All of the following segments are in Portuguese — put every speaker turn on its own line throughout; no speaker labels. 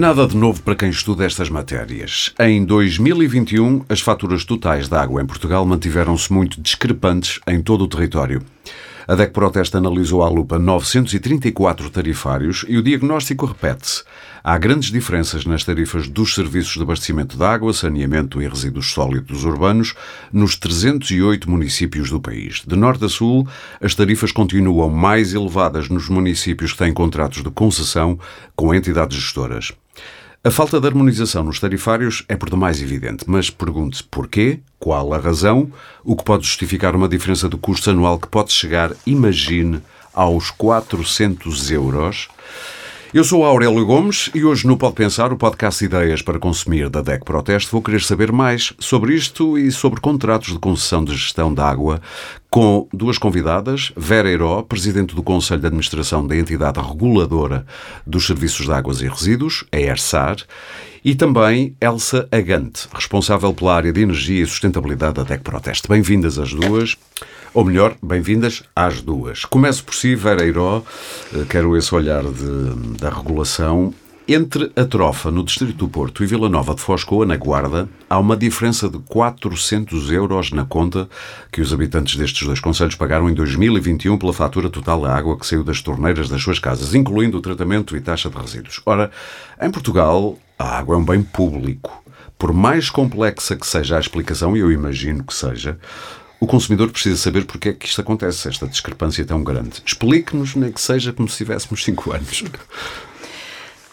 Nada de novo para quem estuda estas matérias. Em 2021, as faturas totais da água em Portugal mantiveram-se muito discrepantes em todo o território. A DEC Proteste analisou à lupa 934 tarifários e o diagnóstico repete-se. Há grandes diferenças nas tarifas dos serviços de abastecimento de água, saneamento e resíduos sólidos urbanos nos 308 municípios do país. De norte a sul, as tarifas continuam mais elevadas nos municípios que têm contratos de concessão com entidades gestoras. A falta de harmonização nos tarifários é por demais evidente, mas pergunte-se porquê, qual a razão, o que pode justificar uma diferença de custo anual que pode chegar, imagine, aos 400 euros. Eu sou Aurélio Gomes e hoje no Pode Pensar, o podcast Ideias para Consumir da DEC Proteste, vou querer saber mais sobre isto e sobre contratos de concessão de gestão de água com duas convidadas, Vera Heiró, Presidente do Conselho de Administração da entidade reguladora dos Serviços de Águas e Resíduos, a ERSAR, e também Elsa Agante, responsável pela área de Energia e Sustentabilidade da DEC Proteste. Bem-vindas as duas. Ou melhor, bem-vindas às duas. Começo por si, Vera Heiró, eh, quero esse olhar de, da regulação. Entre a Trofa, no Distrito do Porto, e Vila Nova de Foscoa, na Guarda, há uma diferença de 400 euros na conta que os habitantes destes dois conselhos pagaram em 2021 pela fatura total da água que saiu das torneiras das suas casas, incluindo o tratamento e taxa de resíduos. Ora, em Portugal, a água é um bem público. Por mais complexa que seja a explicação, e eu imagino que seja, o consumidor precisa saber porque é que isto acontece, esta discrepância tão grande. Explique-nos, nem que seja como se tivéssemos 5 anos.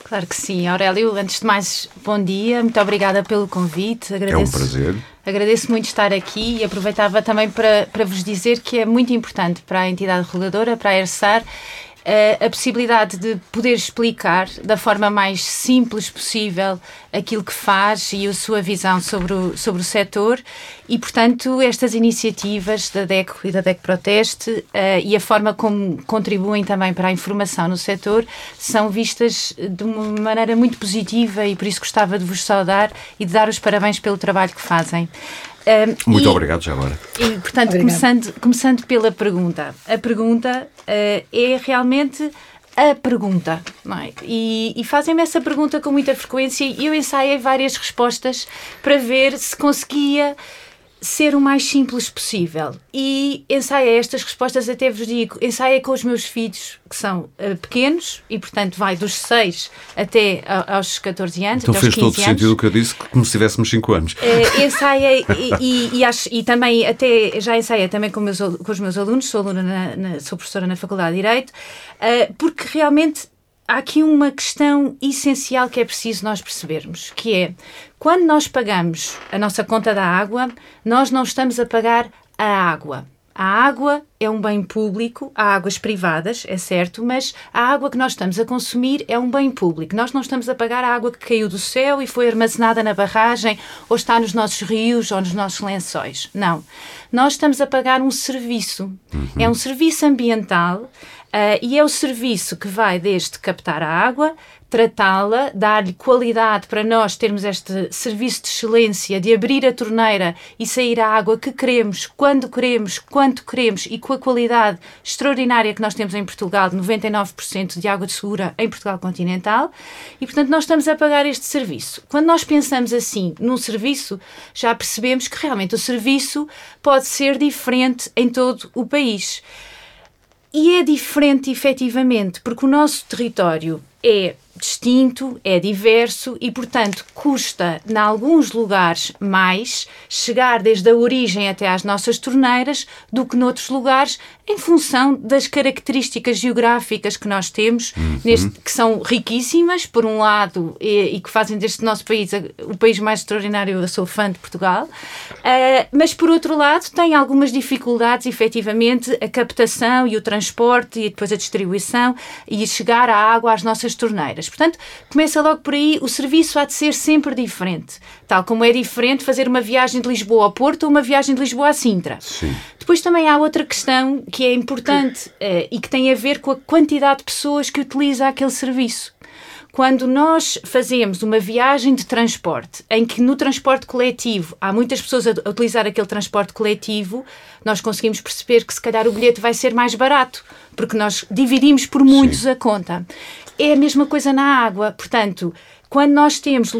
Claro que sim, Aurélio. Antes de mais, bom dia, muito obrigada pelo convite.
Agradeço, é um prazer.
Agradeço muito estar aqui e aproveitava também para, para vos dizer que é muito importante para a entidade reguladora, para a ERSAR, a possibilidade de poder explicar da forma mais simples possível aquilo que faz e a sua visão sobre o, sobre o setor e, portanto, estas iniciativas da DECO e da DECO Proteste uh, e a forma como contribuem também para a informação no setor são vistas de uma maneira muito positiva e por isso gostava de vos saudar e de dar os parabéns pelo trabalho que fazem.
Muito e, obrigado já agora.
E, portanto, começando, começando pela pergunta. A pergunta uh, é realmente a pergunta, é? E, e fazem-me essa pergunta com muita frequência e eu ensaiei várias respostas para ver se conseguia ser o mais simples possível. E ensaiei estas respostas, até vos digo, ensaiei com os meus filhos, que são uh, pequenos, e portanto vai dos 6 até aos 14 anos.
Então fez todo o sentido o que eu disse, como se tivéssemos 5 anos.
Uh, ensaiei, e, e, e, acho, e também, até já ensaiei também com, meus, com os meus alunos, sou aluna, na, na, sou professora na Faculdade de Direito, uh, porque realmente há aqui uma questão essencial que é preciso nós percebermos, que é quando nós pagamos a nossa conta da água, nós não estamos a pagar a água. A água é um bem público, há águas privadas, é certo, mas a água que nós estamos a consumir é um bem público. Nós não estamos a pagar a água que caiu do céu e foi armazenada na barragem ou está nos nossos rios ou nos nossos lençóis. Não. Nós estamos a pagar um serviço. Uhum. É um serviço ambiental Uh, e é o serviço que vai desde captar a água, tratá-la, dar-lhe qualidade para nós termos este serviço de excelência de abrir a torneira e sair a água que queremos, quando queremos, quanto queremos e com a qualidade extraordinária que nós temos em Portugal, 99% de água de segura em Portugal continental, e portanto nós estamos a pagar este serviço. Quando nós pensamos assim num serviço, já percebemos que realmente o serviço pode ser diferente em todo o país. E é diferente, efetivamente, porque o nosso território é distinto, é diverso e, portanto, custa, em alguns lugares, mais chegar desde a origem até às nossas torneiras do que noutros lugares, em função das características geográficas que nós temos, uhum. neste, que são riquíssimas, por um lado, e, e, que fazem deste nosso país o país mais extraordinário. Eu sou fã de Portugal, uh, mas por outro lado, tem algumas dificuldades, efetivamente, a captação e o transporte e depois a distribuição e chegar a água às nossas torneiras. Portanto, começa logo por aí, o serviço há de ser sempre diferente, tal como é diferente fazer uma viagem de Lisboa ao Porto ou uma viagem de Lisboa a Sintra.
Sim.
Depois também há outra questão que é importante uh, e que tem a ver com a quantidade de pessoas que utiliza aquele serviço. Quando nós fazemos uma viagem de transporte, em que no transporte coletivo há muitas pessoas a utilizar aquele transporte coletivo, nós conseguimos perceber que se calhar o bilhete vai ser mais barato, porque nós dividimos por muitos Sim. a conta. É a mesma coisa na água, portanto, quando nós temos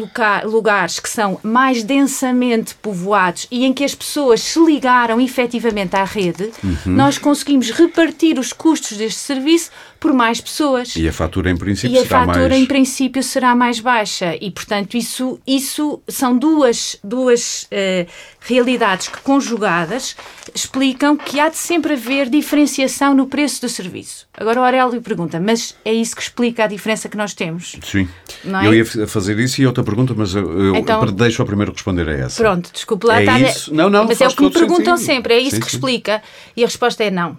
lugares que são mais densamente povoados e em que as pessoas se ligaram efetivamente à rede, uhum. nós conseguimos repartir os custos deste serviço por mais pessoas.
E a fatura, em princípio,
e a
será
fatura,
mais...
em princípio, será mais baixa. E, portanto, isso, isso são duas, duas uh, realidades que, conjugadas, explicam que há de sempre haver diferenciação no preço do serviço. Agora o Aurélio pergunta, mas é isso que explica a diferença que nós temos?
Sim. É? Eu ia fazer isso e outra pergunta, mas eu, então, deixo a primeiro responder a essa.
Pronto, desculpe lá.
É
tá
isso? Não, não,
Mas é o que me perguntam
sentido.
sempre, é isso
sim,
que
sim.
explica. E a resposta é não.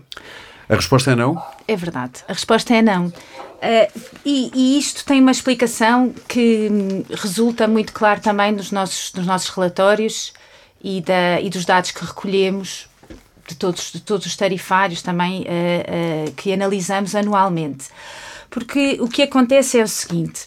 A resposta é não?
É verdade. A resposta é não. Uh, e, e, isto tem uma explicação que hum, resulta muito claro também nos nossos, nos nossos relatórios e, da, e dos dados que recolhemos de todos, de todos os tarifários também uh, uh, que analisamos anualmente. Porque o que acontece é o seguinte: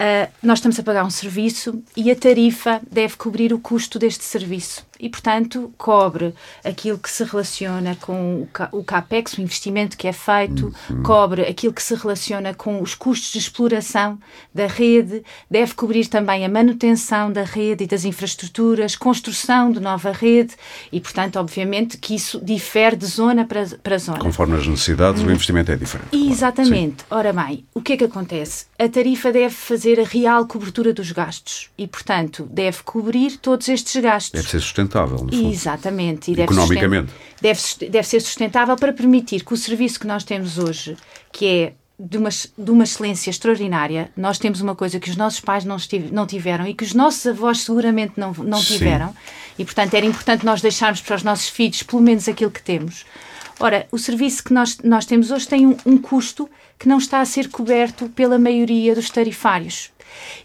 uh, nós estamos a pagar um serviço e a tarifa deve cobrir o custo deste serviço e, portanto, cobre aquilo que se relaciona com o CAPEX, o investimento que é feito, uhum. cobre aquilo que se relaciona com os custos de exploração da rede, deve cobrir também a manutenção da rede e das infraestruturas, construção de nova rede e, portanto, obviamente que isso difere de zona para, para zona.
Conforme as necessidades, o investimento é diferente.
Exatamente. Claro. Ora bem, o que é que acontece? A tarifa deve fazer a real cobertura dos gastos e, portanto, deve cobrir todos estes gastos.
Deve ser sustentável sustentável.
Exatamente.
E deve Economicamente.
Deve, deve ser sustentável para permitir que o serviço que nós temos hoje, que é de uma, de uma excelência extraordinária. Nós temos uma coisa que os nossos pais não, estive, não tiveram e que os nossos avós seguramente não, não tiveram. E, portanto, era importante nós deixarmos para os nossos filhos pelo menos aquilo que temos. Ora, o serviço que nós, nós temos hoje tem um, um custo que não está a ser coberto pela maioria dos tarifários.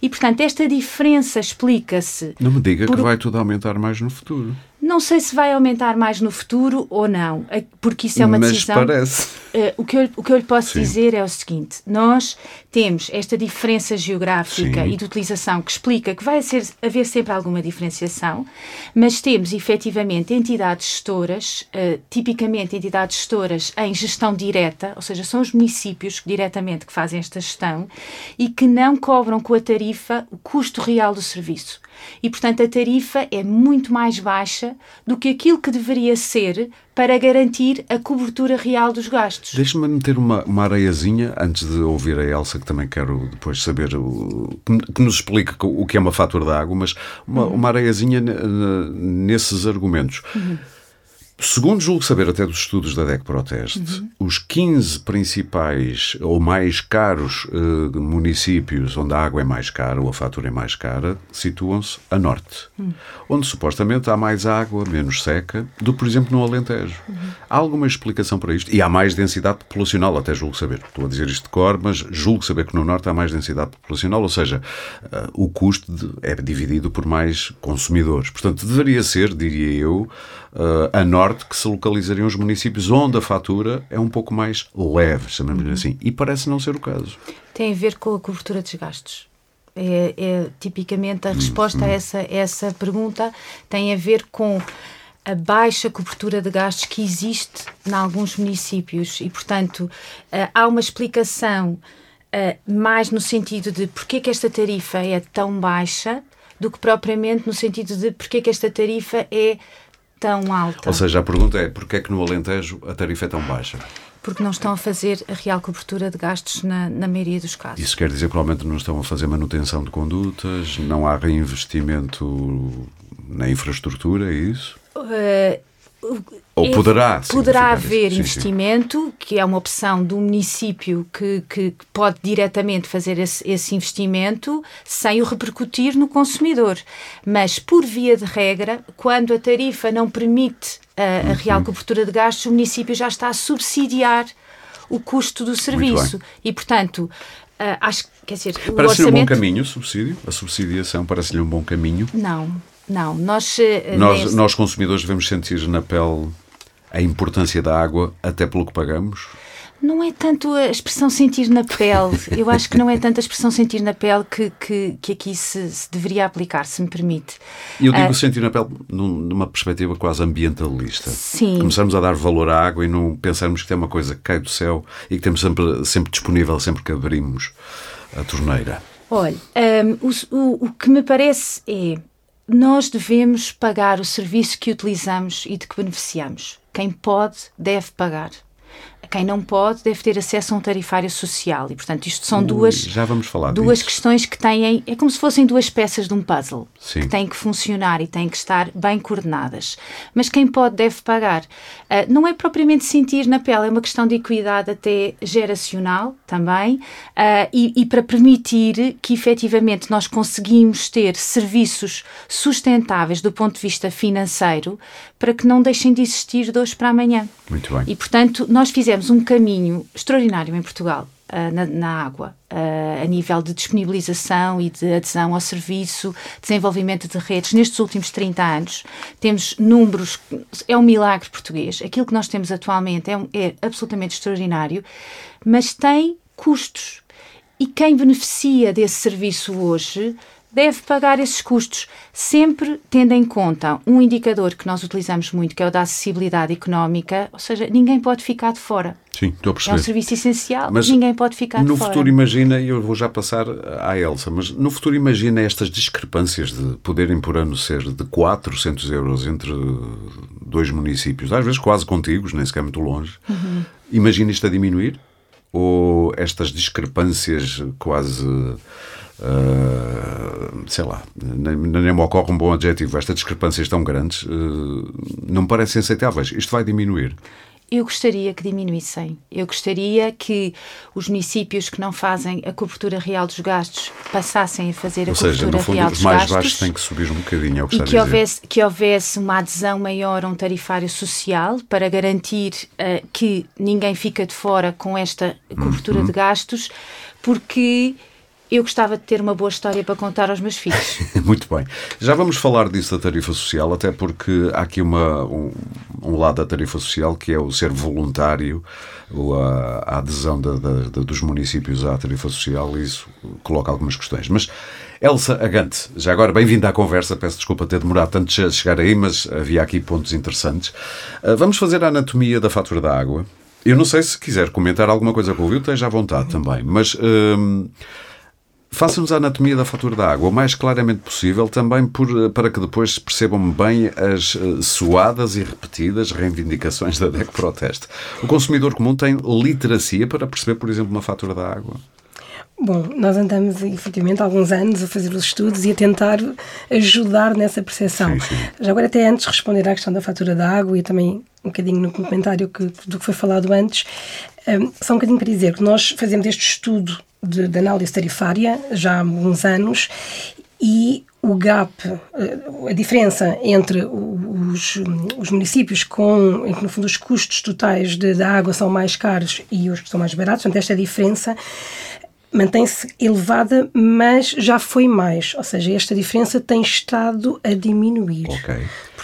E, portanto, esta diferença explica-se.
Não me diga por... que vai tudo aumentar mais no futuro.
Não sei se vai aumentar mais no futuro ou não, porque isso é uma
Mas
decisão.
Mas parece.
Uh, o, que eu, o que eu lhe posso Sim. dizer é o seguinte: nós temos esta diferença geográfica Sim. e de utilização que explica que vai ser, haver sempre alguma diferenciação, mas temos efetivamente entidades gestoras, uh, tipicamente entidades gestoras em gestão direta, ou seja, são os municípios que, diretamente que fazem esta gestão e que não cobram com a tarifa o custo real do serviço. E, portanto, a tarifa é muito mais baixa do que aquilo que deveria ser para garantir a cobertura real dos gastos.
Deixe-me meter uma, uma areiazinha, antes de ouvir a Elsa, que também quero depois saber, o, que nos explique o que é uma fatura da água, mas uma, uhum. uma areiazinha nesses argumentos. Uhum. Segundo julgo saber até dos estudos da DEC Proteste, uhum. os 15 principais ou mais caros uh, municípios onde a água é mais cara ou a fatura é mais cara situam-se a norte, uhum. onde supostamente há mais água, menos seca, do que, por exemplo, no Alentejo. Uhum. Há alguma explicação para isto? E há mais densidade populacional, até julgo saber. Estou a dizer isto de cor, mas julgo saber que no norte há mais densidade populacional, ou seja, uh, o custo de, é dividido por mais consumidores. Portanto, deveria ser, diria eu, uh, a norte que se localizariam os municípios onde a fatura é um pouco mais leve, chamamos-lhe uhum. assim. E parece não ser o caso.
Tem a ver com a cobertura dos gastos. É, é tipicamente a uhum. resposta a essa, essa pergunta tem a ver com a baixa cobertura de gastos que existe em alguns municípios e, portanto, uh, há uma explicação uh, mais no sentido de porque que esta tarifa é tão baixa do que propriamente no sentido de porque que esta tarifa é tão alta.
Ou seja, a pergunta é porquê é que no Alentejo a tarifa é tão baixa?
Porque não estão a fazer a real cobertura de gastos na, na maioria dos casos.
Isso quer dizer que provavelmente não estão a fazer manutenção de condutas, não há reinvestimento na infraestrutura, é isso? Uh, ou poderá
Poderá haver sim, investimento, sim. que é uma opção do município que, que, que pode diretamente fazer esse, esse, investimento sem o repercutir no consumidor. Mas, por via de regra, quando a tarifa não permite a, a real uhum. cobertura de gastos, o município já está a subsidiar o custo do serviço. E, portanto, uh, acho quer dizer,
Parece-lhe orçamento... um bom caminho o subsídio? A subsidiação parece-lhe um bom caminho?
Não. Não, nós, eh,
nós, neste... nós consumidores devemos sentir na pele a importância da água até pelo que pagamos?
Não é tanto a expressão sentir na pele, eu acho que não é tanto a expressão sentir na pele que, que, que aqui se, se, deveria aplicar, se me permite.
Eu digo uh, sentir na pele numa perspectiva quase ambientalista.
Sim.
Começamos a dar valor à água e não pensarmos que é uma coisa que cai do céu e que temos sempre, sempre disponível sempre que abrimos a torneira.
Olha, um, o, o, o que me parece é nós devemos pagar o serviço que utilizamos e de que beneficiamos. Quem pode, deve pagar. Quem não pode deve ter acesso a um tarifário social e, portanto, isto são Ui, duas,
já vamos falar
duas
disso.
questões que têm, é como se fossem duas peças de um puzzle
Sim.
que têm que funcionar e têm que estar bem coordenadas. Mas quem pode deve pagar. Uh, não é propriamente sentir na pele, é uma questão de equidade até geracional também uh, e, e para permitir que efetivamente nós conseguimos ter serviços sustentáveis do ponto de vista financeiro para que não deixem de existir de hoje para amanhã.
Muito bem.
E, portanto, nós fizemos um caminho extraordinário em Portugal. Uh, na, na, água, uh, a nível de disponibilização e de adesão ao serviço, desenvolvimento de redes, nestes últimos 30 anos, temos números, é um milagre português. Aquilo que nós temos atualmente é, um, é absolutamente extraordinário, mas tem custos. E quem beneficia desse serviço hoje deve pagar esses custos, sempre tendo em conta um indicador que nós utilizamos muito, que é o da acessibilidade económica, ou seja, ninguém pode ficar de fora.
Sim, estou a perceber.
É um serviço essencial, mas ninguém pode ficar de
fora.
No
futuro imagina, e eu vou já passar à Elsa, mas no futuro imagina estas discrepâncias de poderem por ano ser de 400 euros entre dois municípios, às vezes quase contíguos, nem sequer muito longe. Uhum. Imagina isto a diminuir? Ou estas discrepâncias quase Uh, sei lá, nem, nem me ocorre um bom adjetivo. Estas discrepâncias tão grandes uh, não me parecem aceitáveis. Isto vai diminuir.
Eu gostaria que diminuíssem. Eu gostaria que os municípios que não fazem a cobertura real dos gastos passassem a fazer
Ou
a
seja,
cobertura
fundo,
real
os
dos
mais
gastos.
baixos têm que subir um bocadinho, é o que
e
está
que
a
dizer. houvesse, que houvesse uma adesão maior a um tarifário social para garantir uh, que ninguém fica de fora com esta cobertura uhum. de gastos, porque eu gostava de ter uma boa história para contar aos meus filhos.
Muito bem. Já vamos falar disso da tarifa social, até porque há aqui uma, um, um lado da tarifa social que é o ser voluntário, a, a adesão da, da, da, dos municípios à tarifa social, e isso coloca algumas questões. Mas, Elsa Agante, já agora bem-vinda à conversa, peço desculpa ter demorado tanto a chegar aí, mas havia aqui pontos interessantes. Uh, vamos fazer a anatomia da fatura da água. Eu não sei se quiser comentar alguma coisa com o Will, esteja à vontade também, mas. Uh, Faça-nos a anatomia da fatura da água o mais claramente possível, também por, eh, para que depois percebam bem as uh, suadas e repetidas reivindicações da DEC Proteste. O consumidor comum tem literacia para perceber, por exemplo, uma fatura da água?
Bom, nós andamos efetivamente há alguns anos a fazer os estudos e a tentar ajudar nessa percepção. Sim, sim. Já agora, até antes de responder à questão da fatura da água e também um bocadinho no comentário que, do que foi falado antes, um, só um bocadinho para dizer que nós fazemos este estudo de, de análise tarifária já há alguns anos e o gap, eh, a diferença entre os, os municípios com, em que no fundo os custos totais de, da água são mais caros e os que são mais baratos, portanto esta diferença mantém-se elevada, mas já foi mais, ou seja, esta diferença tem estado a diminuir.
Ok.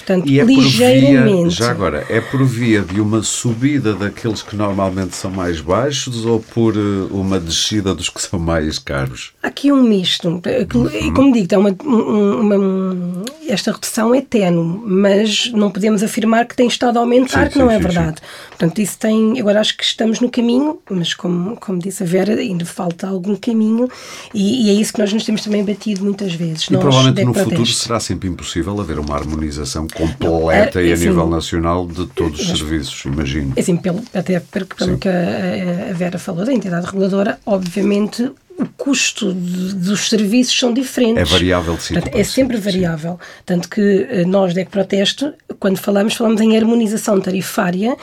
Portanto, e é ligeiramente.
Via, já agora, é por via de uma subida daqueles que normalmente são mais baixos ou por eh, uma descida dos que são mais caros?
Aqui um misto. Uhum. Como digo, é uma, uma, esta redução é ténue, mas não podemos afirmar que tem estado a aumentar, sim, que não sim, é sim, verdade. Portanto, isso tem. Agora acho que estamos no caminho, mas como, como disse a Vera, ainda falta algum caminho e, e é isso que nós nos temos também batido mutas vezes.
E nós, provavelmente no futuro será sempre impossível haver uma harmonização completa não, é, e a assim, nível nacional de todos os serviços, imagino.
Assim, pelo, até pelo, pelo que a, a Vera falou da entidade reguladora, obviamente o custo de, dos serviços são diferentes.
É variável de
Portanto, É sempre variável. Sim. Tanto que eh, nós da Protesto, quando falamos, falamos em harmonização tarifária,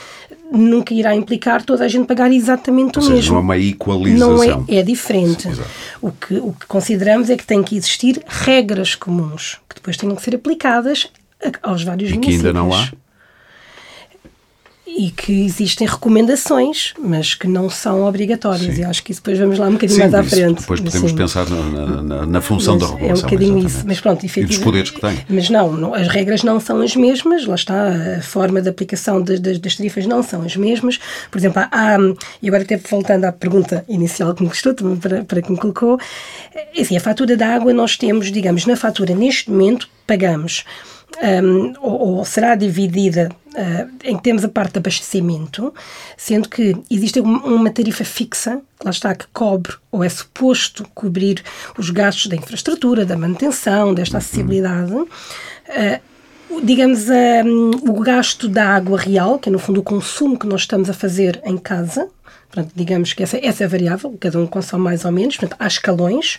nunca irá implicar toda a gente pagar exatamente
Ou
o
seja,
mesmo.
Não é uma equalização.
Não é, é diferente. Sim, o, que, o que consideramos é que tem que existir regras comuns, que depois tenham que ser aplicadas aos vários
e
municípios.
que ainda não há?
e que existem recomendações, mas que não são obrigatórias. Sim. E acho que isso depois vamos lá um bocadinho
Sim,
mais à frente.
Depois podemos Sim. pensar na, na, na função
mas
da regulação.
É um bocadinho exatamente. isso. Mas pronto,
e dos poderes que tem.
Mas não, não, as regras não são as mesmas, lá está, a forma de aplicação de, de, das tarifas não são as mesmas. Por exemplo, há, e agora até voltando à pergunta inicial que me gostou, para, para que me colocou, enfim, a fatura da água nós temos, digamos, na fatura neste momento pagamos um, ou, ou, será dividida uh, em que temos a parte de abastecimento, sendo que existe uma, tarifa fixa, lá está, que cobre ou é suposto cobrir os gastos da infraestrutura, da manutenção, desta acessibilidade. Uh, digamos, um, o gasto da água real, que é no fundo o consumo que nós estamos a fazer em casa, portanto, digamos que essa, essa é a variável, cada um consome mais ou menos, portanto, há escalões.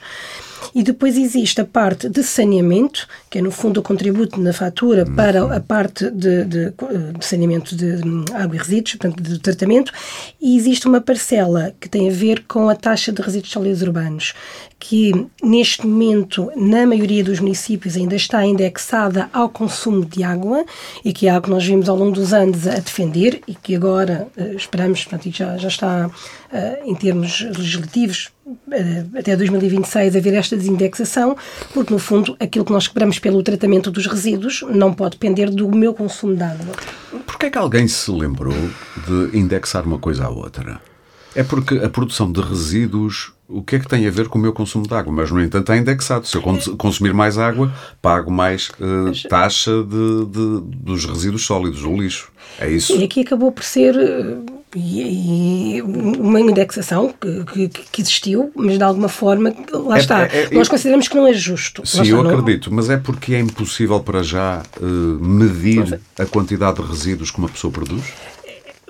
E depois existe a parte de saneamento, que é no fundo o contributo na fatura para a parte de, de, de saneamento de água e resíduos, portanto, de tratamento, e existe uma parcela que tem a ver com a taxa de resíduos sólidos urbanos, que neste momento, na maioria dos municípios, ainda está indexada ao consumo de água e que é algo que nós vimos ao longo dos anos a defender e que agora uh, esperamos, portanto, já, já está em termos legislativos uh, até 2026 haver esta desindexação, porque no fundo aquilo que nós cobramos pelo tratamento dos resíduos não pode depender do meu consumo de água.
Porquê é que alguém se lembrou de indexar uma coisa à outra? É porque a produção de resíduos, o que é que tem a ver com o meu consumo de água? Mas, no entanto, é indexado. Se eu consumir mais água, pago mais uh, taxa de, de, dos resíduos sólidos, do lixo. É isso?
E aqui acabou por ser e, e uma indexação que, que, que, existiu, mas de alguma forma, lá é, está. É, é, nós consideramos que não é justo.
Sim, eu não... acredito, mas é porque é impossível para já uh, medir a quantidade de resíduos que uma pessoa produz?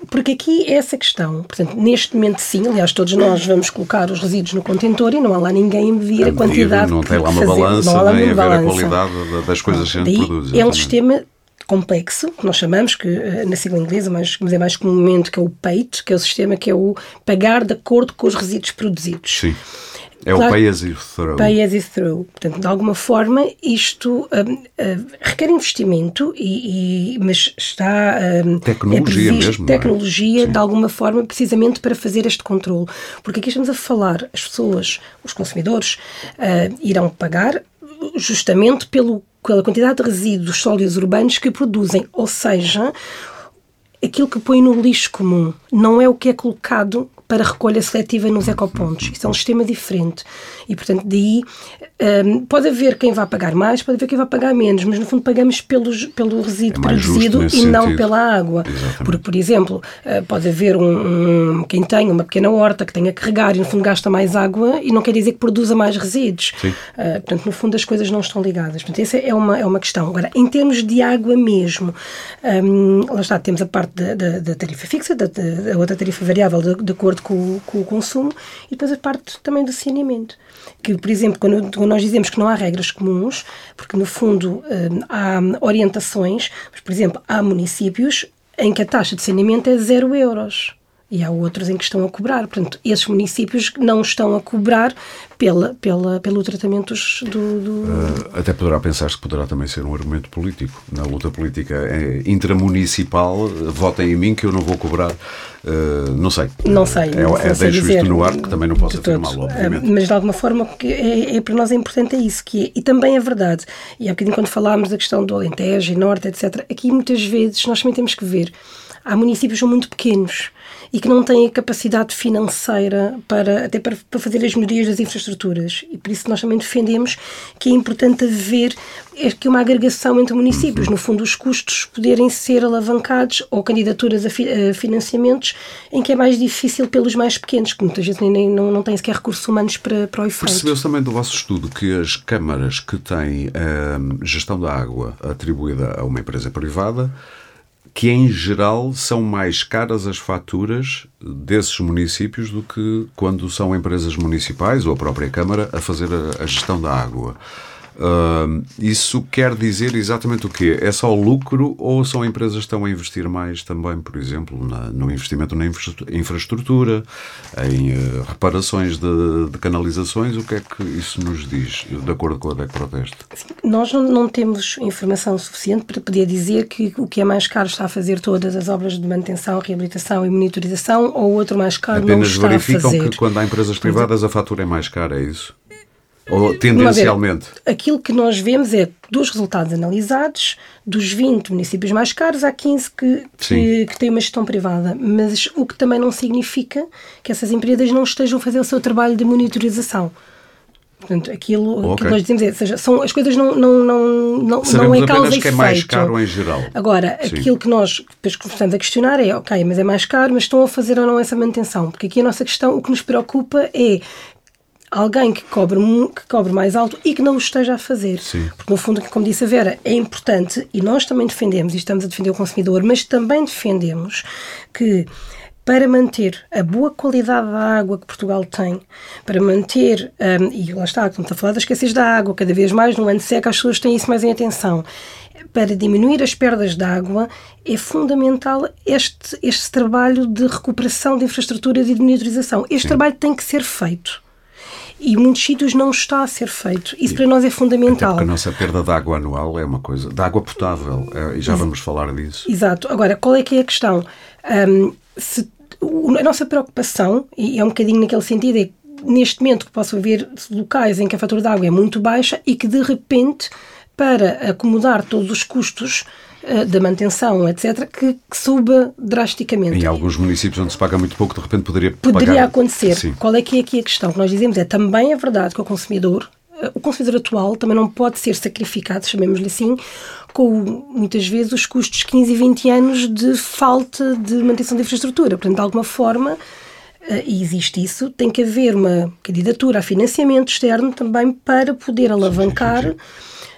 Porque aqui é essa questão. Portanto, neste momento, sim, aliás, todos nós vamos colocar os resíduos no contentor e não há lá ninguém a medir a, quantidade.
Não tem lá uma balança, não há lá nem a ver a qualidade das coisas que a gente produz.
É um sistema complexo, que nós chamamos, que eh, na sigla inglesa, mas, é mais comumente, que é o PAIT, que é o sistema que é o pagar de acordo com os resíduos produzidos.
Sim. É claro, o pay as you throw.
Pay as you throw. Portanto, de alguma forma, isto um, uh, requer investimento, e, e mas está.
Um, tecnologia é mesmo.
É? Tecnologia, é? de alguma forma, precisamente para fazer este controle. Porque aqui estamos a falar, as pessoas, os consumidores, uh, irão pagar justamente pelo, pela quantidade de resíduos sólidos urbanos que produzem, ou seja, aquilo que põe no lixo comum não é o que é colocado para recolha seletiva nos ecopontos. Isso é um sistema diferente. E, portanto, daí um, pode haver quem vá pagar mais, pode haver quem vá pagar menos, mas no fundo pagamos pelos, pelo resíduo é produzido e
sentido.
não pela água.
Exatamente.
Porque, por exemplo, uh, pode haver um, um, quem tem uma pequena horta que tenha que regar e no fundo gasta mais água e não quer dizer que produza mais resíduos. Uh, portanto, no fundo as coisas não estão ligadas. Portanto, essa é uma, é uma questão. Agora, em termos de água mesmo, um, lá está, temos a parte da, da, da tarifa fixa, da, da, outra tarifa variável de, de acordo com, com, o consumo e depois a parte também do saneamento. Que, por exemplo, quando, quando nós dizemos que não há regras comuns, porque no fundo hum, há orientações, mas, por exemplo, há municípios em que a taxa de saneamento é zero euros e há outros em que estão a cobrar. Portanto, esses municípios não estão a cobrar pela, pela, pelo tratamento do. do...
Uh, até poderá pensar-se que poderá também ser um argumento político. Na luta política é intramunicipal, votem em mim que eu não vou cobrar. Uh, não sei.
Não sei.
É,
não
é,
sei
deixo
dizer,
isto no ar, porque também não posso afirmar, obviamente.
Uh, mas de alguma forma, que é, é, para nós é importante é isso. Que é, e também é verdade. E há bocadinho, quando falámos da questão do Alentejo e Norte, etc., aqui muitas vezes nós também temos que ver. Há municípios muito pequenos e que não têm a capacidade financeira para até para, para fazer as melhorias das infraestruturas. E por isso nós também defendemos que é importante haver que uma agregação entre municípios, no fundo os custos poderem ser alavancados ou candidaturas a, fi, a financiamentos em que é mais difícil pelos mais pequenos, que muitas vezes nem, não, não têm sequer recursos humanos para, para o efeito.
Percebeu-se também do vosso estudo que as câmaras que têm a hum, gestão da água atribuída a uma empresa privada que em geral são mais caras as faturas desses municípios do que quando são empresas municipais ou a própria Câmara a fazer a, a gestão da água. Uh, isso quer dizer exatamente o quê? É só lucro ou são empresas que estão a investir mais também, por exemplo, na, no investimento na infraestrutura, em uh, reparações de, de, canalizações? O que é que isso nos diz, de acordo com a DEC Proteste?
Nós não, não, temos informação suficiente para poder dizer que o que é mais caro está a fazer todas as obras de manutenção, reabilitação e monitorização ou o outro mais caro
Apenas
não está a fazer.
Apenas verificam que quando há empresas privadas a fatura é mais cara, é isso? Ou tendencialmente?
Ver, aquilo que nós vemos é dos resultados analisados, dos 20 municípios mais caros, há 15 que, que, que, têm uma gestão privada. Mas o que também não significa que essas empresas não estejam a fazer o seu trabalho de monitorização. Portanto, aquilo, okay. que nós dizemos é, seja, são, as coisas não, não, não, não, não é causa e
que é mais caro em geral.
Agora, Sim. aquilo que nós depois começamos a questionar é, ok, mas é mais caro, mas estão a fazer ou não essa manutenção? Porque aqui a nossa questão, o que nos preocupa é alguém que cobre, que cobre mais alto e que não o esteja a fazer.
Sim.
Porque, no fundo, como disse a Vera, é importante, e nós também defendemos, e estamos a defender o consumidor, mas também defendemos que para manter a boa qualidade da água que Portugal tem, para manter, um, e lá está, como está a falar das escassez da água, cada vez mais no ano seco as pessoas têm isso mais em atenção, para diminuir as perdas de água, é fundamental este, este trabalho de recuperação de infraestruturas e de monitorização. Este Sim. trabalho tem que ser feito e muitos sítios não está a ser feito. Isso e, para nós é fundamental.
Até a nossa perda de água anual é uma coisa, de água potável, é, e já vamos falar disso.
Exato. Agora, qual é que é a questão? Um, se, a nossa preocupação, e é um bocadinho naquele sentido, é neste momento que possa haver locais em que a fatura de água é muito baixa e que de repente, para acomodar todos os custos da manutenção, etc., que, que, suba drasticamente.
Em alguns municípios onde se paga muito pouco, de repente poderia
Poderia
pagar...
acontecer. Sim. Qual é que é aqui a questão? que nós dizemos é também é verdade que o consumidor, eh, o consumidor atual também não pode ser sacrificado, chamemos-lhe assim, com muitas vezes os custos de 15 e 20 anos de falta de manutenção de infraestrutura. Portanto, de alguma forma, eh, e existe isso, tem que haver uma candidatura a financiamento externo também para poder alavancar,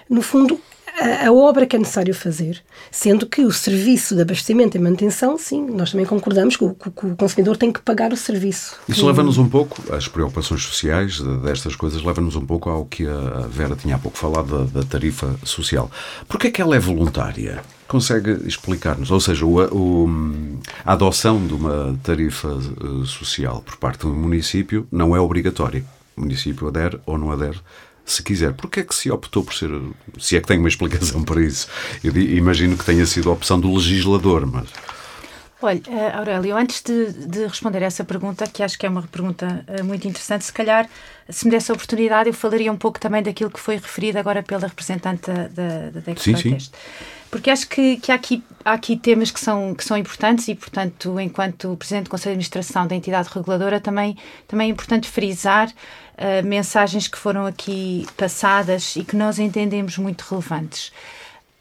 no fundo, a, obra que é necessário fazer, sendo que o serviço de abastecimento e manutenção, sim, nós também concordamos que o, que o consumidor tem que pagar o serviço.
Isso leva-nos um pouco, as preocupações sociais destas coisas, leva-nos um pouco ao que a Vera tinha há pouco falado da, da tarifa social. Porquê é que ela é voluntária? Consegue explicar-nos? Ou seja, o, o, a adoção de uma tarifa uh, social por parte do município não é obrigatória. O município adere ou não adere se quiser. Porquê é que se optou por ser. Se é que tem uma explicação para isso? Eu imagino que tenha sido a opção do legislador, mas.
Olha, uh, Aurélio, antes de, de, responder a essa pergunta, que acho que é uma pergunta uh, muito interessante, se calhar, se me desse a oportunidade, eu falaria um pouco também daquilo que foi referido agora pela representante da, da DEC
sim, sim.
Porque acho que, que há, aqui, há aqui temas que são, que são importantes e, portanto, enquanto Presidente do Conselho de Administração da entidade reguladora, também, também é importante frisar uh, mensagens que foram aqui passadas e que nós entendemos muito relevantes.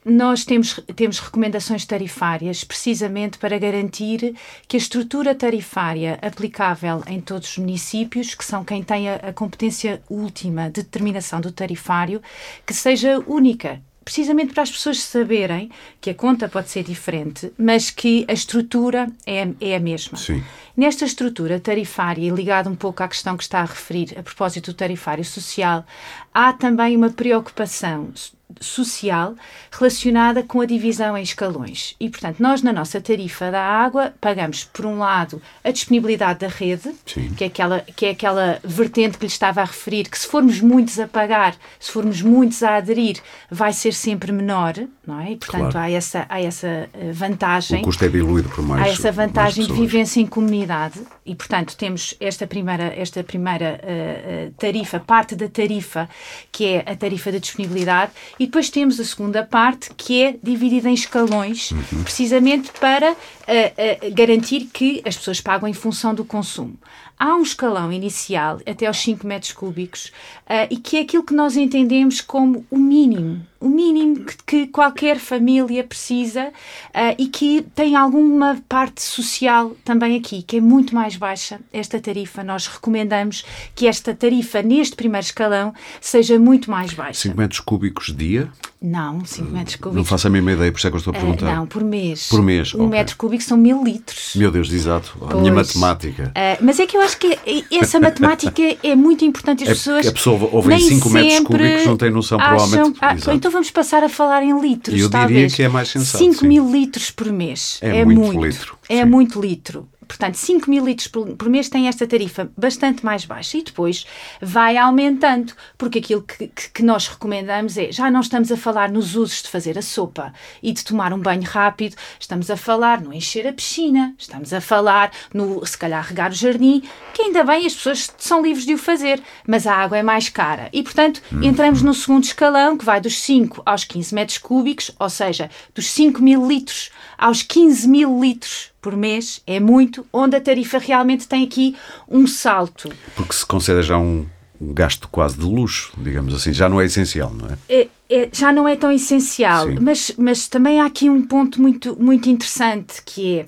Nós temos, temos recomendações tarifárias precisamente para garantir que a estrutura tarifária aplicável em todos os municípios, que são quem tem a, a competência última de determinação do tarifário, que seja única, precisamente para as pessoas saberem que a conta pode ser diferente, mas que a estrutura é, é a mesma.
Sim.
Nesta estrutura tarifária, e ligado um pouco à questão que está a referir a propósito do tarifário social, há também uma preocupação social relacionada com a divisão em escalões. E, portanto, nós na nossa tarifa da água pagamos, por um lado, a disponibilidade da rede, que é, aquela, que é aquela vertente que lhe estava a referir, que se formos muitos a pagar, se formos muitos a aderir, vai ser sempre menor, não é? E, portanto,
claro.
há, essa, há essa eh, vantagem.
O custo é diluído por mais
Há essa vantagem de vivência em comunidade e, portanto, temos esta primeira, esta primeira uh, tarifa, parte da tarifa, que é a tarifa da disponibilidade, e depois temos a segunda parte, que é dividida em escalões, uhum. precisamente para uh, uh, garantir que as pessoas pagam em função do consumo há um escalão inicial até aos 5 metros cúbicos uh, e que é aquilo que nós entendemos como o mínimo, o mínimo que, que qualquer família precisa uh, e que tem alguma parte social também aqui, que é muito mais baixa esta tarifa. Nós recomendamos que esta tarifa, neste primeiro escalão, seja muito mais baixa.
5 metros cúbicos dia?
Não, 5 metros cúbicos.
Não faço a mesma ideia, por isso é que eu estou a eh, perguntar.
Uh, não, por mês.
Por mês,
Um okay. metro cúbico são mil litros.
Meu Deus, exato. A pois. minha matemática.
Uh, mas é que eu acho que essa matemática é muito importante. As
é
pessoas.
A pessoa ouve 5 metros cúbicos, não tem noção,
acham,
provavelmente.
Ah, então vamos passar a falar em litros.
Eu
talvez.
diria que é mais sensato.
5 mil litros por mês.
É, é muito, muito litro.
É sim. muito litro. Portanto, 5 mil litros por, mês tem esta tarifa bastante mais baixa e depois vai aumentando, porque aquilo que, que, nós recomendamos é já não estamos a falar nos usos de fazer a sopa e de tomar um banho rápido, estamos a falar no encher a piscina, estamos a falar no se calhar regar o jardim, que ainda bem as pessoas são livres de o fazer, mas a água é mais cara e, portanto, hum. entramos no segundo escalão que vai dos 5 aos 15 metros cúbicos, ou seja, dos 5 mil litros aos 15 mil litros por mês é muito, onde a tarifa realmente tem aqui um salto.
Porque se concede já um, um gasto quase de luxo, digamos assim. Já não é essencial, não é?
é, é já não é tão essencial, mas, mas também há aqui um ponto muito, muito interessante que é.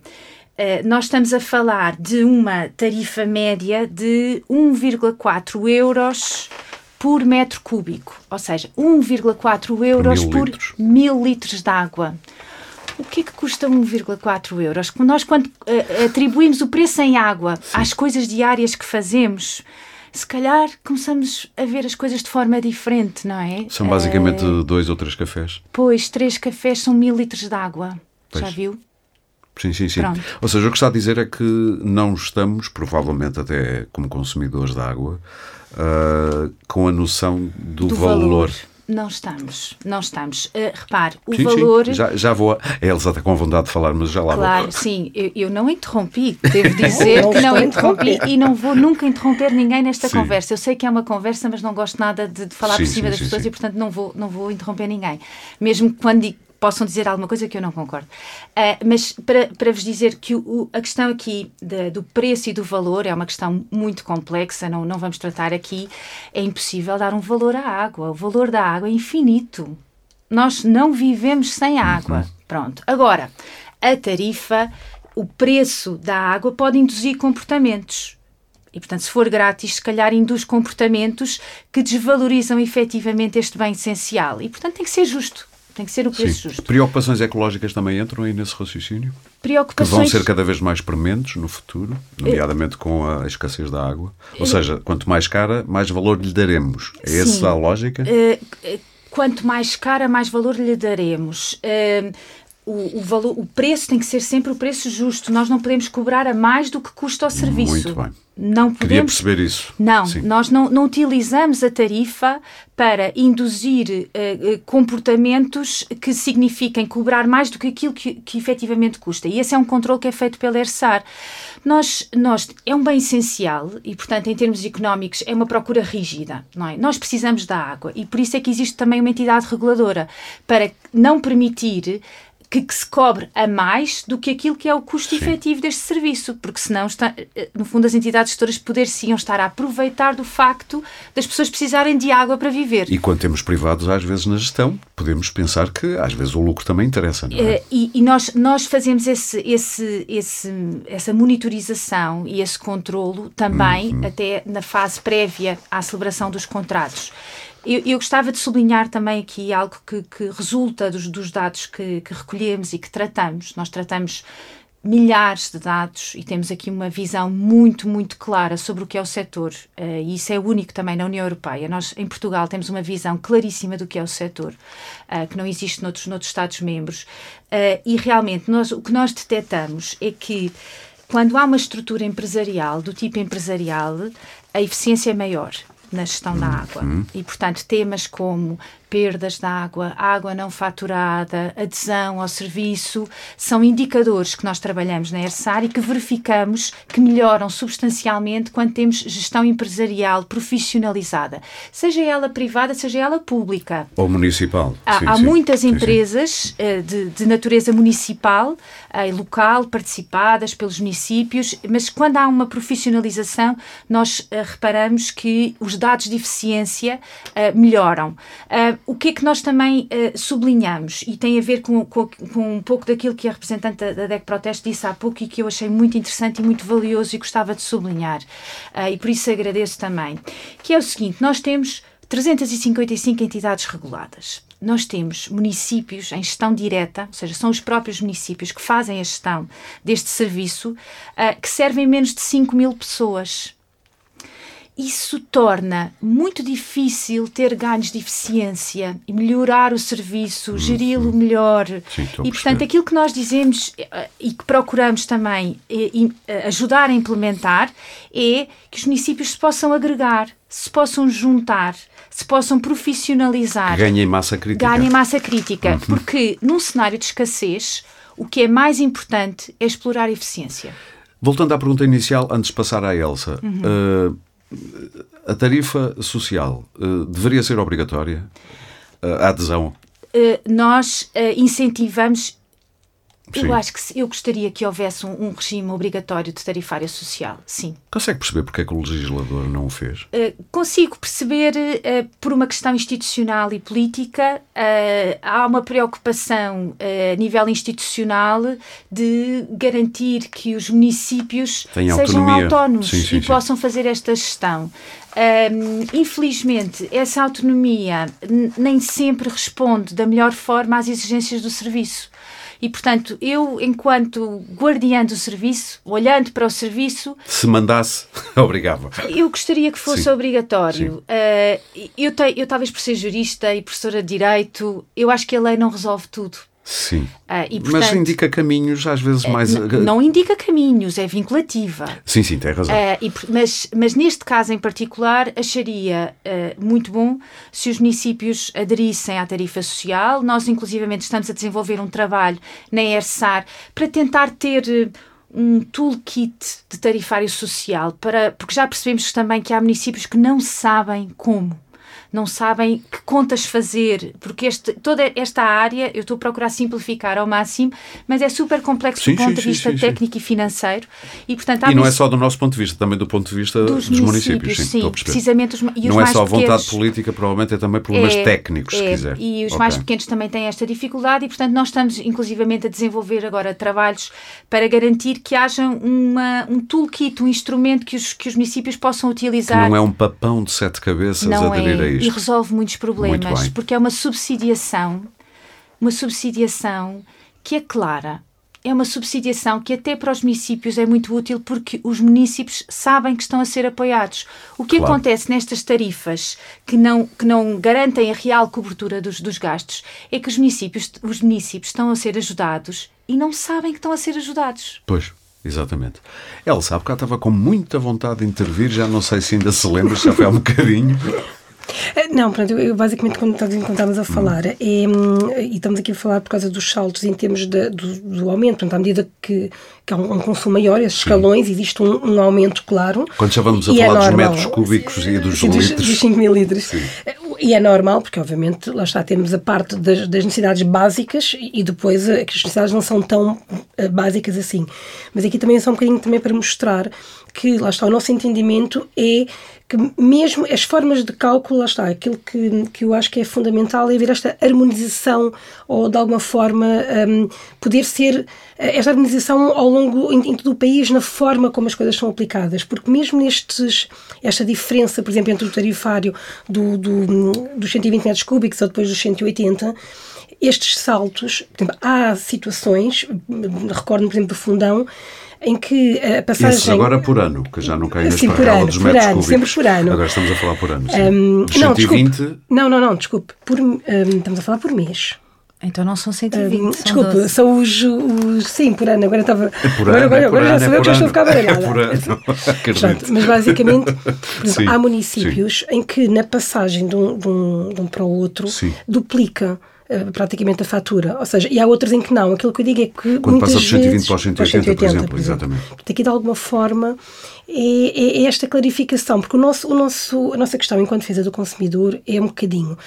Uh, nós estamos a falar de uma tarifa média de 1,4 euros por metro cúbico, ou seja, 1,4 euros
mil
por
litros.
mil litros de água. O que é que custa 1,4 euros? Nós, quando uh, atribuímos o preço em água Sim. às coisas diárias que fazemos, se calhar começamos a ver as coisas de forma diferente, não é?
São basicamente uh, dois ou três cafés.
Pois, três cafés são mil litros de água. Pois. Já viu?
Sim, sim, sim. Pronto. Ou seja, o que está a dizer é que não estamos, provavelmente até como consumidores de água, uh, com a noção do,
do
valor.
valor. Não estamos, não estamos. Uh, repare, o sim, valor.
Sim. Já, já vou. A Elsa está com vontade de falar, mas já lá
claro,
vou.
Claro, sim. Eu, eu, não interrompi. Devo dizer que não interrompi e não vou nunca interromper ninguém nesta sim. conversa. Eu sei que é uma conversa, mas não gosto nada de, de falar por cima das pessoas e, portanto, não vou, não vou interromper ninguém. Mesmo quando possam dizer alguma coisa que eu não concordo. Uh, mas para, para vos dizer que o, a questão aqui de, do preço e do valor é uma questão muito complexa, não, não vamos tratar aqui. É impossível dar um valor à água. O valor da água é infinito. Nós não vivemos sem água. Uhum. Pronto. Agora, a tarifa, o preço da água pode induzir comportamentos. E, portanto, se for grátis, se calhar induz comportamentos que desvalorizam efetivamente este bem essencial. E, portanto, tem que ser justo. Tem que ser o preço Sim. justo.
Preocupações ecológicas também entram aí nesse raciocínio?
Preocupações...
Que vão ser cada vez mais prementes no futuro, nomeadamente com a escassez da água. Ou seja, quanto mais cara, mais valor lhe daremos. É Sim. essa a lógica? Uh,
quanto mais cara, mais valor lhe daremos. Uh, o, o, valor, o preço tem que ser sempre o preço justo. Nós não podemos cobrar a mais do que custa o serviço.
Muito bem.
Não podemos,
Queria perceber isso.
Não, Sim. nós não, não utilizamos a tarifa para induzir uh, comportamentos que signifiquem cobrar mais do que aquilo que, que efetivamente custa. E esse é um controle que é feito pela ERSAR. Nós, nós, é um bem essencial e, portanto, em termos económicos, é uma procura rígida. Não é? Nós precisamos da água e por isso é que existe também uma entidade reguladora para não permitir que, que, se cobre a mais do que aquilo que é o custo Sim. efetivo deste serviço, porque senão, está, eh, no fundo, as entidades gestoras poder-se-iam estar a aproveitar do facto das pessoas precisarem de água para viver.
E quando temos privados, às vezes, na gestão, podemos pensar que, às vezes, o lucro também interessa, não é?
Eh, e, e nós, nós fazemos esse, esse, esse, essa monitorização e esse controlo também, uhum. até na fase prévia à celebração dos contratos. Eu, eu, gostava de sublinhar também aqui algo que, que resulta dos, dos dados que, que, recolhemos e que tratamos. Nós tratamos milhares de dados e temos aqui uma visão muito, muito clara sobre o que é o setor. Uh, e isso é único também na União Europeia. Nós, em Portugal, temos uma visão claríssima do que é o setor, uh, que não existe noutros, noutros Estados-membros. Uh, e realmente, nós, o que nós detectamos é que quando há uma estrutura empresarial, do tipo empresarial, a eficiência é maior na gestão da água. Uhum. E, portanto, temas como perdas de água, água não faturada, adesão ao serviço, são indicadores que nós trabalhamos na ERSAR e que verificamos que melhoram substancialmente quando temos gestão empresarial profissionalizada, seja ela privada, seja ela pública.
Ou municipal.
Há,
sim,
há
sim.
muitas
sim,
empresas uh, de, de, natureza municipal e uh, local, participadas pelos municípios, mas quando há uma profissionalização, nós uh, reparamos que os dados de eficiência melhoram o que é que nós também uh, sublinhamos, e tem a ver com, com, com, um pouco daquilo que a representante da, DEC Proteste disse há pouco e que eu achei muito interessante e muito valioso e gostava de sublinhar, uh, e por isso agradeço também, que é o seguinte: nós temos 355 entidades reguladas. Nós temos municípios em gestão direta, ou seja, são os próprios municípios que fazem a gestão deste serviço, uh, que servem menos de 5 mil pessoas isso torna muito difícil ter ganhos de eficiência e melhorar o serviço, hum, geri-lo melhor.
Sim,
e, portanto, aquilo que nós dizemos eh, e que procuramos também eh, ajudar a implementar é que os municípios se possam agregar, se possam juntar, se possam profissionalizar.
Ganhem massa crítica.
Ganhem massa crítica. Uhum. Porque num cenário de escassez, o que é mais importante é explorar a eficiência.
Voltando à pergunta inicial, antes de passar à Elsa. Uhum. Uh, a tarifa social uh, deveria ser obrigatória? Uh, a adesão?
Uh, nós incentivamos Eu acho que eu gostaria que houvesse um, um, regime obrigatório de tarifária social, sim.
Consegue perceber porque é que o legislador não o fez?
Uh, consigo perceber uh, por uma questão institucional e política. Uh, há uma preocupação a nível institucional de garantir que os municípios sejam autónomos
sim, sim,
e
sim.
possam fazer esta gestão. Um, infelizmente, essa autonomia nem sempre responde da melhor forma às exigências do serviço. E, portanto, eu, enquanto guardiã do serviço, olhando para o serviço.
Se mandasse, obrigava.
Eu gostaria que fosse
Sim.
obrigatório. Uh, eu, te, eu, talvez por ser jurista e professora de direito, eu acho que a lei não resolve tudo.
Sim.
Uh, e,
portanto, Mas indica caminhos, às vezes, mais.
Não indica caminhos, é vinculativa.
Sim, sim, tem razão.
Uh, e, mas, mas neste caso em particular, acharia uh, muito bom se os municípios aderissem à tarifa social. Nós, inclusivamente, estamos a desenvolver um trabalho na ERSAR para tentar ter um toolkit de tarifário social, para, porque já percebemos também que há municípios que não sabem como não sabem que contas fazer, porque este, toda esta área, eu estou a procurar simplificar ao máximo, mas é super complexo
sim,
do ponto
sim,
de vista
sim,
técnico e financeiro. E, portanto,
e não é só do nosso ponto de vista, também do ponto de vista dos, dos municípios. Sim,
precisamente. Os, e
não
os
é só
pequenos,
vontade política, provavelmente é também problemas
é,
técnicos,
é,
se quiser.
E os
okay.
mais pequenos também têm esta dificuldade e, portanto, nós estamos inclusivamente a desenvolver agora trabalhos para garantir que haja uma, um toolkit, um instrumento que os, que os municípios possam utilizar.
Que não é um papão de sete cabeças
não
aderir
é,
a isto.
E resolve muitos problemas, porque é uma subsidiação, uma subsidiação que é clara. É uma subsidiação que até para os municípios é muito útil porque os municípios sabem que estão a ser apoiados. O que
claro.
acontece nestas tarifas que não, que não garantem a real cobertura dos, dos gastos é que os municípios, os municípios estão a ser ajudados e não sabem que estão a ser ajudados.
Pois. Exatamente. Ela sabe que ela estava com muita vontade de intervir, já não sei se ainda se lembra, já foi há um bocadinho.
Não, pronto, eu, basicamente quando estávamos a falar, é, e estamos aqui a falar por causa dos saltos em termos de, do, do, aumento, portanto, à medida que, que há um, um consumo maior, esses escalões, existe um, um, aumento claro.
Quando já vamos a
é
falar dos metros cúbicos e dos
sim,
litros.
Dos, dos 5 mil litros.
Sim.
E é normal, porque obviamente lá está, temos a parte das, das necessidades básicas e depois que as necessidades não são tão básicas assim. Mas aqui também é só um bocadinho também para mostrar que, lá está, o nosso entendimento é que mesmo as formas de cálculo, lá está, aquilo que, que eu acho que é fundamental é haver esta harmonização ou de alguma forma um, poder ser esta harmonização ao longo em, em todo o país na forma como as coisas são aplicadas, porque mesmo nestes, esta diferença, por exemplo, entre o tarifário do, do, dos 120 metros cúbicos ou depois dos 180, estes saltos, há situações, recordo-me, por exemplo, do fundão, em que a passagem...
Isso agora por ano, que já não cai na
Sim, por
esparrela
ano,
dos
por
metros
ano,
cúbicos.
sempre por ano.
Agora estamos a falar por ano. sim.
Um, não,
120...
desculpe. Não, não, não, desculpe. Por, um, estamos a falar por mês.
Então não são 120,
Um,
são
desculpe,
12.
são os, os. Sim, por ano. Agora estava.
É por
agora,
ano,
agora,
é por
agora
ano,
já
é
eu
por
que já estou a ficar
ano.
baralhada.
É por ano.
Pronto, mas basicamente, por exemplo,
Sim,
há municípios em que na passagem de um, de um, de um para o outro
Sim.
duplica praticamente a fatura. Ou seja, e há outros em que não. Aquilo que eu digo é que
Quando
muitas
passa dos 120
vezes,
para os 180, por exemplo, exatamente.
Portanto, aqui de alguma forma é, é- é esta clarificação, porque o nosso, o nosso, a nossa questão enquanto defesa do consumidor é um bocadinho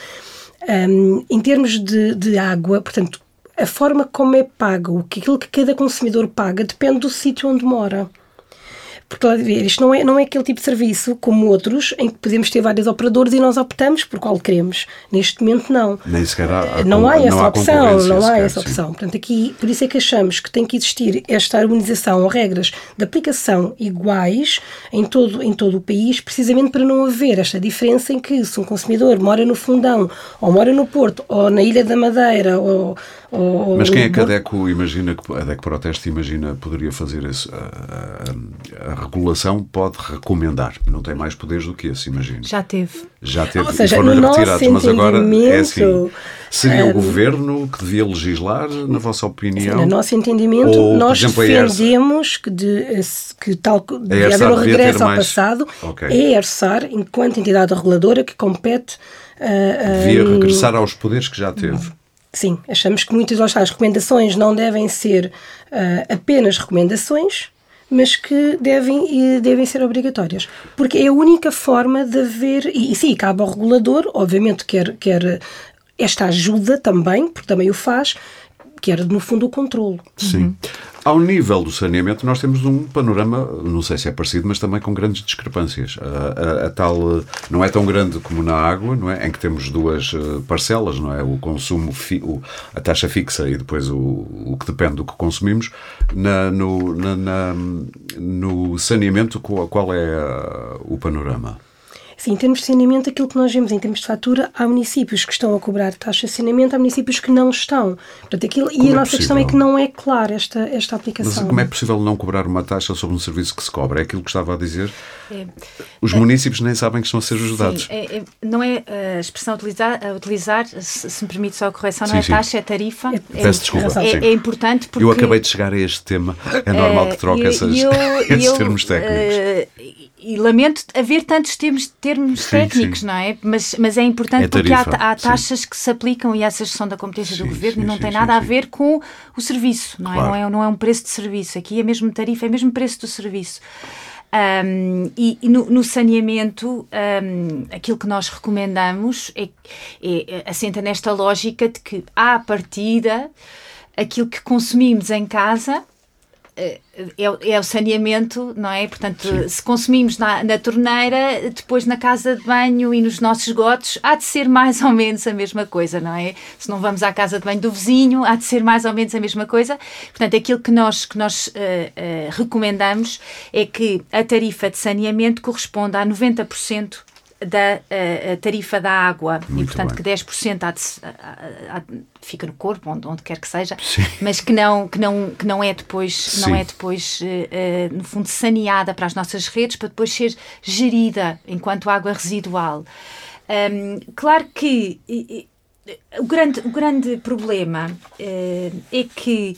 hum, em termos de, de água, portanto, a forma como é pago, aquilo que cada consumidor paga depende do sítio onde mora. Porque lá ver, isto não é, não é aquele tipo de serviço como outros em que podemos ter vários operadores e nós optamos por qual queremos. Neste momento, não.
Nem sequer há, há
não há essa opção,
concorrência
não há
sequer,
essa
sim.
opção. Portanto, aqui, por isso é que achamos que tem que existir esta harmonização ou regras de aplicação iguais em todo, em todo o país, precisamente para não haver esta diferença em que se um consumidor mora no Fundão, ou mora no Porto, ou na Ilha da Madeira, ou... ou
Mas quem é que a DECO imagina, que a DECO Proteste imagina poderia fazer? A, a- a regulação pode recomendar, não tem mais poderes do que esse, imagino.
Já teve.
Já teve
Ou seja,
foram-lhe
no
retirados, mas agora é assim. Seria o
hum,
governo que devia legislar, na vossa opinião?
No nosso entendimento,
Ou,
nós
exemplo,
defendemos que, de, que tal de
ERSA
haver um regresso ao
mais-
passado,
Ok.
é a ERSAR, enquanto entidade reguladora que compete. ah,
Devia
ah,
regressar aos poderes que já teve.
Sim, achamos que muitas das as recomendações não devem ser ah, apenas recomendações, mas que devem, e devem ser obrigatórias. Porque é a única forma de haver. E, e sim, cabe ao regulador, obviamente, quer, quer esta ajuda também, porque também o faz, que era no fundo o controle.
Sim. Uhum. Ao nível do saneamento, nós temos um panorama, não sei se é parecido, mas também com grandes discrepâncias. A, a, a tal não é tão grande como na água, não é? Em que temos duas eh, parcelas, não é? O consumo, fi, o, a taxa fixa e depois o, o que depende do que consumimos. Na, no, na, na, no saneamento, qual, qual é eh, o panorama?
Sim, em termos de saneamento, aquilo que nós vemos em termos de fatura, há municípios que estão a cobrar taxa de saneamento, há municípios que não estão. Portanto, aquilo, e a é nossa possível? questão é que não é clara esta, esta aplicação.
Mas como é possível não cobrar uma taxa sobre um serviço que se cobra? É aquilo que estava a dizer? É, Os municípios nem sabem que estão a ser ajudados.
Sim, é, é, não é a expressão a utilizar, a utilizar se, se, me permite só a correção, não sim, é sim. taxa, é tarifa. É,
Peço desculpa.
É, importante porque...
Eu acabei de chegar a este tema, é normal que troque essas, eu, esses eu, termos técnicos.
Uh, e lamento haver tantos termos, termos sim, técnicos, sim. não é? Mas, mas é importante é tarifa, porque há, há taxas sim. que se aplicam e essas são da competência do governo e não tem nada a ver com o serviço, não, claro. é? não é? Não é um preço de serviço. Aqui é mesmo tarifa, é mesmo preço do serviço. Um, e, e no, no, saneamento, um, aquilo que nós recomendamos é, é, assenta nesta lógica de que, à partida, aquilo que consumimos em casa é, é, o saneamento, não é? Portanto, Sim. se consumimos na, na, torneira, depois na casa de banho e nos nossos esgotos, há de ser mais ou menos a mesma coisa, não é? Se não vamos à casa de banho do vizinho, há de ser mais ou menos a mesma coisa. Portanto, aquilo que nós, que nós uh, uh, recomendamos é que a tarifa de saneamento corresponda a 90% da uh, tarifa da água Muito e, portanto, bem. que 10% há de, há, há, fica no corpo, onde, onde quer que seja, Sim. mas que não, que não, que não é depois, não é depois uh, uh, no fundo, saneada para as nossas redes, para depois ser gerida enquanto água residual. Um, claro que o grande, o grande problema é que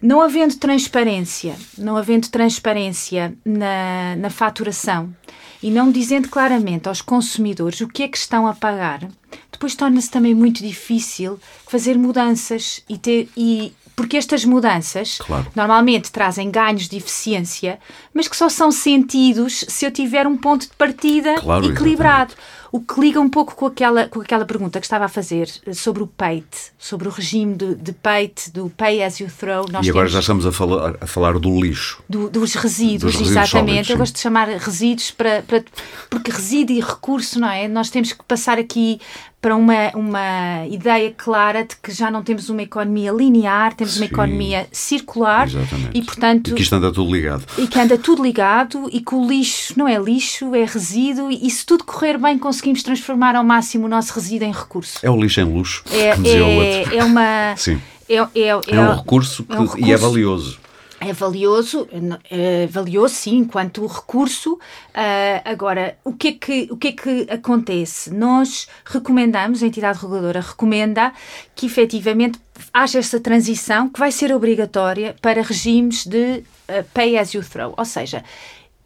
não havendo transparência, não havendo transparência na, na faturação, e não dizendo claramente aos consumidores o que é que estão a pagar, depois torna-se também muito difícil fazer mudanças e ter e porque estas mudanças claro. normalmente trazem ganhos de eficiência, mas que só são sentidos se eu tiver um ponto de partida claro, equilibrado. Exatamente. O que liga um pouco com aquela, com aquela pergunta que estava a fazer eh, sobre o peite, sobre o regime de, de peite, do pay as you throw.
Nós e agora já estamos a falar, a falar do lixo.
Do, dos resíduos, dos exatamente. Sólidos, Eu gosto de chamar resíduos para, para, porque resíduo e recurso, não é? Nós temos que passar aqui para uma, uma ideia clara de que já não temos uma economia linear, temos Sim, uma economia circular exatamente. e, portanto.
E que isto anda tudo ligado.
E que anda tudo ligado e que o lixo não é lixo, é resíduo e, se tudo correr bem, conseguimos transformar ao máximo o nosso resíduo em recurso.
É o lixo em luxo.
É, é, é uma.
Sim.
É, é, é,
é, um recurso que, é um recurso, e é valioso
é valioso, é valioso sim, enquanto recurso. Uh, agora, o que, é que, o que é que acontece? Nós recomendamos, a entidade reguladora recomenda que efetivamente haja essa transição que vai ser obrigatória para regimes de uh, pay as you throw. Ou seja,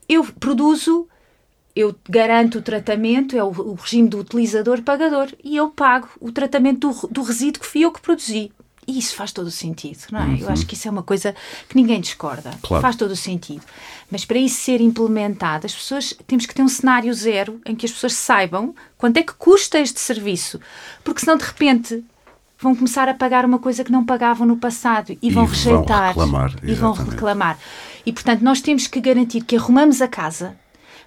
eu produzo, eu garanto o tratamento, é o, o regime do utilizador-pagador, e eu pago o tratamento do, do resíduo que fui eu que produzi. E isso faz todo o sentido, não é? Uhum. Eu acho que isso é uma coisa que ninguém discorda. Claro. Faz todo o sentido. Mas para isso ser implementado, as pessoas temos que ter um cenário zero em que as pessoas saibam quanto é que custa este serviço. Porque senão, de repente, vão começar a pagar uma coisa que não pagavam no passado e, e vão rejeitar.
Vão reclamar,
e vão reclamar. E, portanto, nós temos que garantir que arrumamos a casa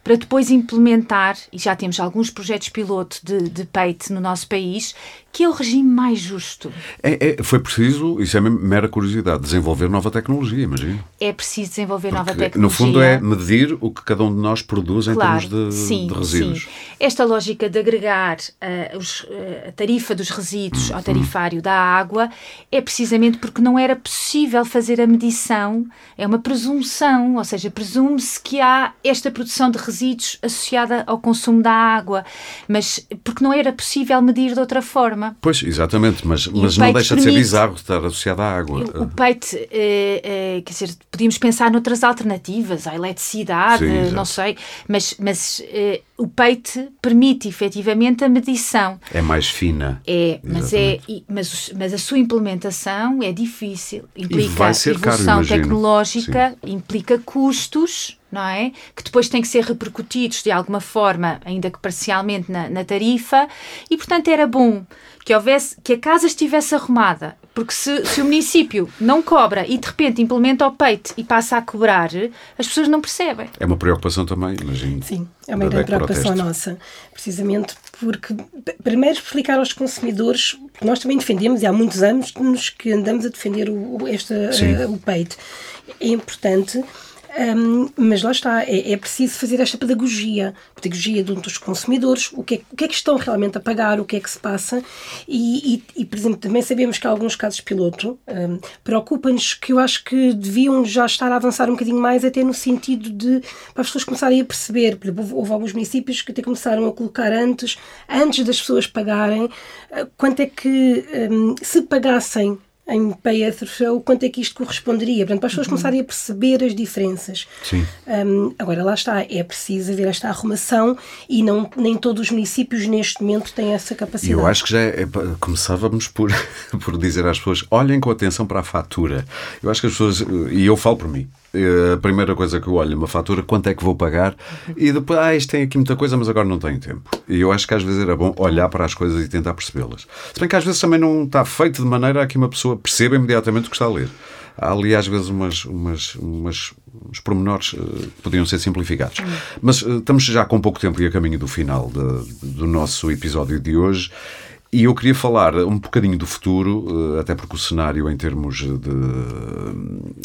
para depois implementar, e já temos alguns projetos piloto de, de peito no nosso país, que é o regime mais justo.
É, é, foi preciso, isso é mera curiosidade, desenvolver nova tecnologia, imagino.
É preciso desenvolver Porque, nova tecnologia.
No fundo é medir o que cada um de nós produz claro, em termos de, sim, de resíduos. Sim.
Esta lógica de agregar uh, os, uh, a tarifa dos resíduos hum, ao tarifário hum. da água é precisamente porque não era possível fazer a medição, é uma presunção, ou seja, presume-se que há esta produção de resíduos associada ao consumo da água, mas porque não era possível medir de outra forma
Pois, exatamente, mas, mas não deixa permite, de ser bizarro estar associado à água.
O peito, eh, eh, quer dizer, podíamos pensar noutras alternativas, a eletricidade, Sim, não sei, mas, mas eh, o peito permite efetivamente a medição.
É mais fina.
É, mas, é, mas, mas a sua implementação é difícil, implica evolução caro, tecnológica, Sim. implica custos não é? Que depois têm que ser repercutidos de alguma forma, ainda que parcialmente, na, na tarifa, e portanto era bom que houvesse, que a casa estivesse arrumada Porque se, se o município não cobra e de repente implementa o peito e passa a cobrar, as pessoas não percebem.
É uma preocupação também, imagino.
Sim, é uma grande preocupação nossa. Precisamente porque, primeiro, explicar aos consumidores, nós também defendemos, e há muitos anos que andamos a defender o, este, uh, o peito. É importante um, mas lá está, é, é, preciso fazer esta pedagogia, pedagogia dos consumidores, o que, é, o que é que estão realmente a pagar, o que é que se passa, e, e, e por exemplo, também sabemos que há alguns casos piloto um, preocupa-nos que eu acho que deviam já estar a avançar um bocadinho mais, até no sentido de para as pessoas começarem a perceber. Por exemplo, houve alguns municípios que até começaram a colocar antes, antes das pessoas pagarem, uh, quanto é que um, se pagassem em pay show, quanto é que isto corresponderia. Portanto, para as pessoas uhum. começarem a perceber as diferenças.
Sim.
Um, agora, lá está, é preciso haver esta arrumação e não, nem todos os municípios neste momento têm essa capacidade.
Eu acho que já é, começávamos por, por dizer às pessoas, olhem com atenção para a fatura. Eu acho que as pessoas, e eu falo por mim, a primeira coisa que eu olho uma fatura, quanto é que vou pagar? E depois, ah, isto tem aqui muita coisa, mas agora não tenho tempo. E eu acho que às vezes era bom olhar para as coisas e tentar percebê-las. Se bem que às vezes também não está feito de maneira a que uma pessoa perceba imediatamente o que está a ler. Há ali às vezes umas, umas, umas uns pormenores uh, podiam ser simplificados. Mas uh, estamos já com pouco tempo e a caminho do final de, do nosso episódio de hoje. E eu queria falar um bocadinho do futuro, eh, até porque o cenário em termos de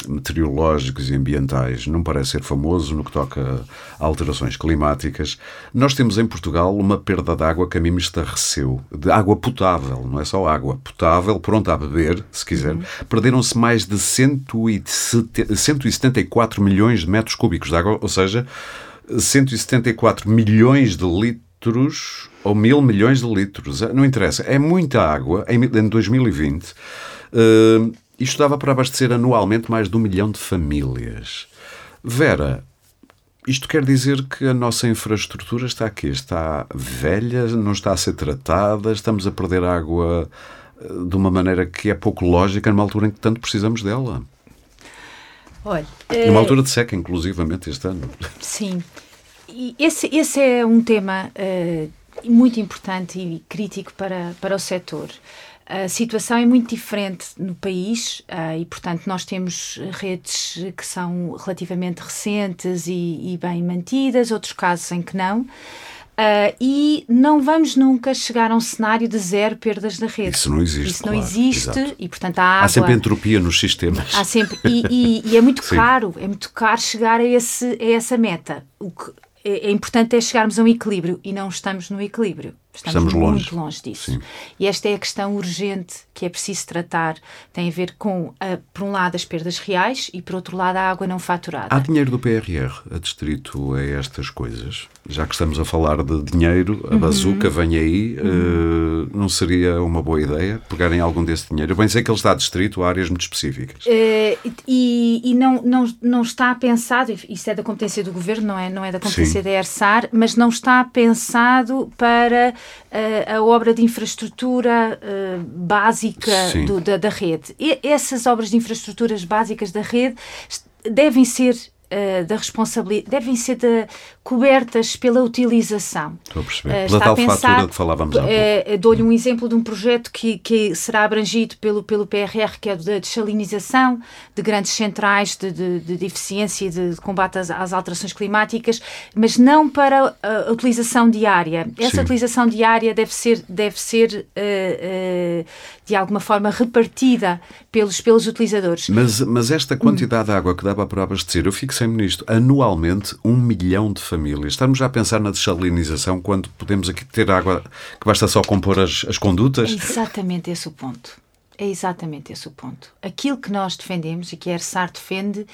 meteorológicos e ambientais não parece ser famoso no que toca a alterações climáticas. Nós temos em Portugal uma perda de água que a mim me estarreceu, de água potável, não é só água, potável, pronta a beber, se quiser. Uhum. Perderam-se mais de 174 milhões de metros cúbicos de água, ou seja, 174 milhões de litros ou mil milhões de litros, não interessa, é muita água em 2020. Uh, isto dava para abastecer anualmente mais de um milhão de famílias. Vera, isto quer dizer que a nossa infraestrutura está aqui, está velha, não está a ser tratada, estamos a perder água eh, de uma maneira que é pouco lógica numa altura em que tanto precisamos dela.
Olha,
numa uh... altura de seca, inclusivamente, este ano.
Sim. E esse, esse é um tema uh, muito importante e crítico para, para o setor. A situação é muito diferente no país uh, e, portanto, nós temos redes que são relativamente recentes e, e bem mantidas, outros casos em que não. Uh, e não vamos nunca chegar a um cenário de zero perdas da rede.
Isso não existe.
Isso
claro,
não existe exato. e, portanto, a água.
Há sempre entropia nos sistemas.
Há sempre. E, e, e é muito caro, é muito caro chegar a, esse, a essa meta. O que é, é importante é chegarmos a um equilíbrio e não estamos no equilíbrio. Estamos, Estamos longe. muito longe disso. Sim. E esta é a questão urgente que é preciso tratar. Tem a ver com, a, por um lado, as perdas reais e, por outro lado, a água não faturada.
Há dinheiro do PRR a distrito a estas coisas? Já que estamos a falar de dinheiro, a uhum. bazuca vem aí, uhum. uh, não seria uma boa ideia pegarem algum desse dinheiro? Eu bem sei que ele está distrito a áreas muito específicas.
Uh, e e não, não, não está pensado, isso é da competência do governo, não é, não é da competência Sim. da ERSAR, mas não está pensado para a, a obra de infraestrutura uh, básica do, da, da rede. E essas obras de infraestruturas básicas da rede devem ser uh, da responsabilidade, devem ser de, cobertas pela utilização.
Estou a perceber. Uh, pela tal pensar, fatura que falávamos há
pouco. Uh, Dou-lhe um exemplo de um projeto que, que será abrangido pelo, pelo PRR, que é da desalinização de grandes centrais de, de, de, eficiência e de, de combate às, às, alterações climáticas, mas não para a, utilização diária. Essa Sim. utilização diária deve ser, deve ser uh, de alguma forma repartida pelos, pelos utilizadores.
Mas, mas esta quantidade hum. de água que dava para abastecer, eu fixei-me nisto, anualmente um milhão de famílias. Estamos já a pensar na desalinização quando podemos aqui ter água que basta só compor as, as condutas?
É exatamente esse o ponto. É exatamente esse o ponto. Aquilo que nós defendemos e que a ERSAR defende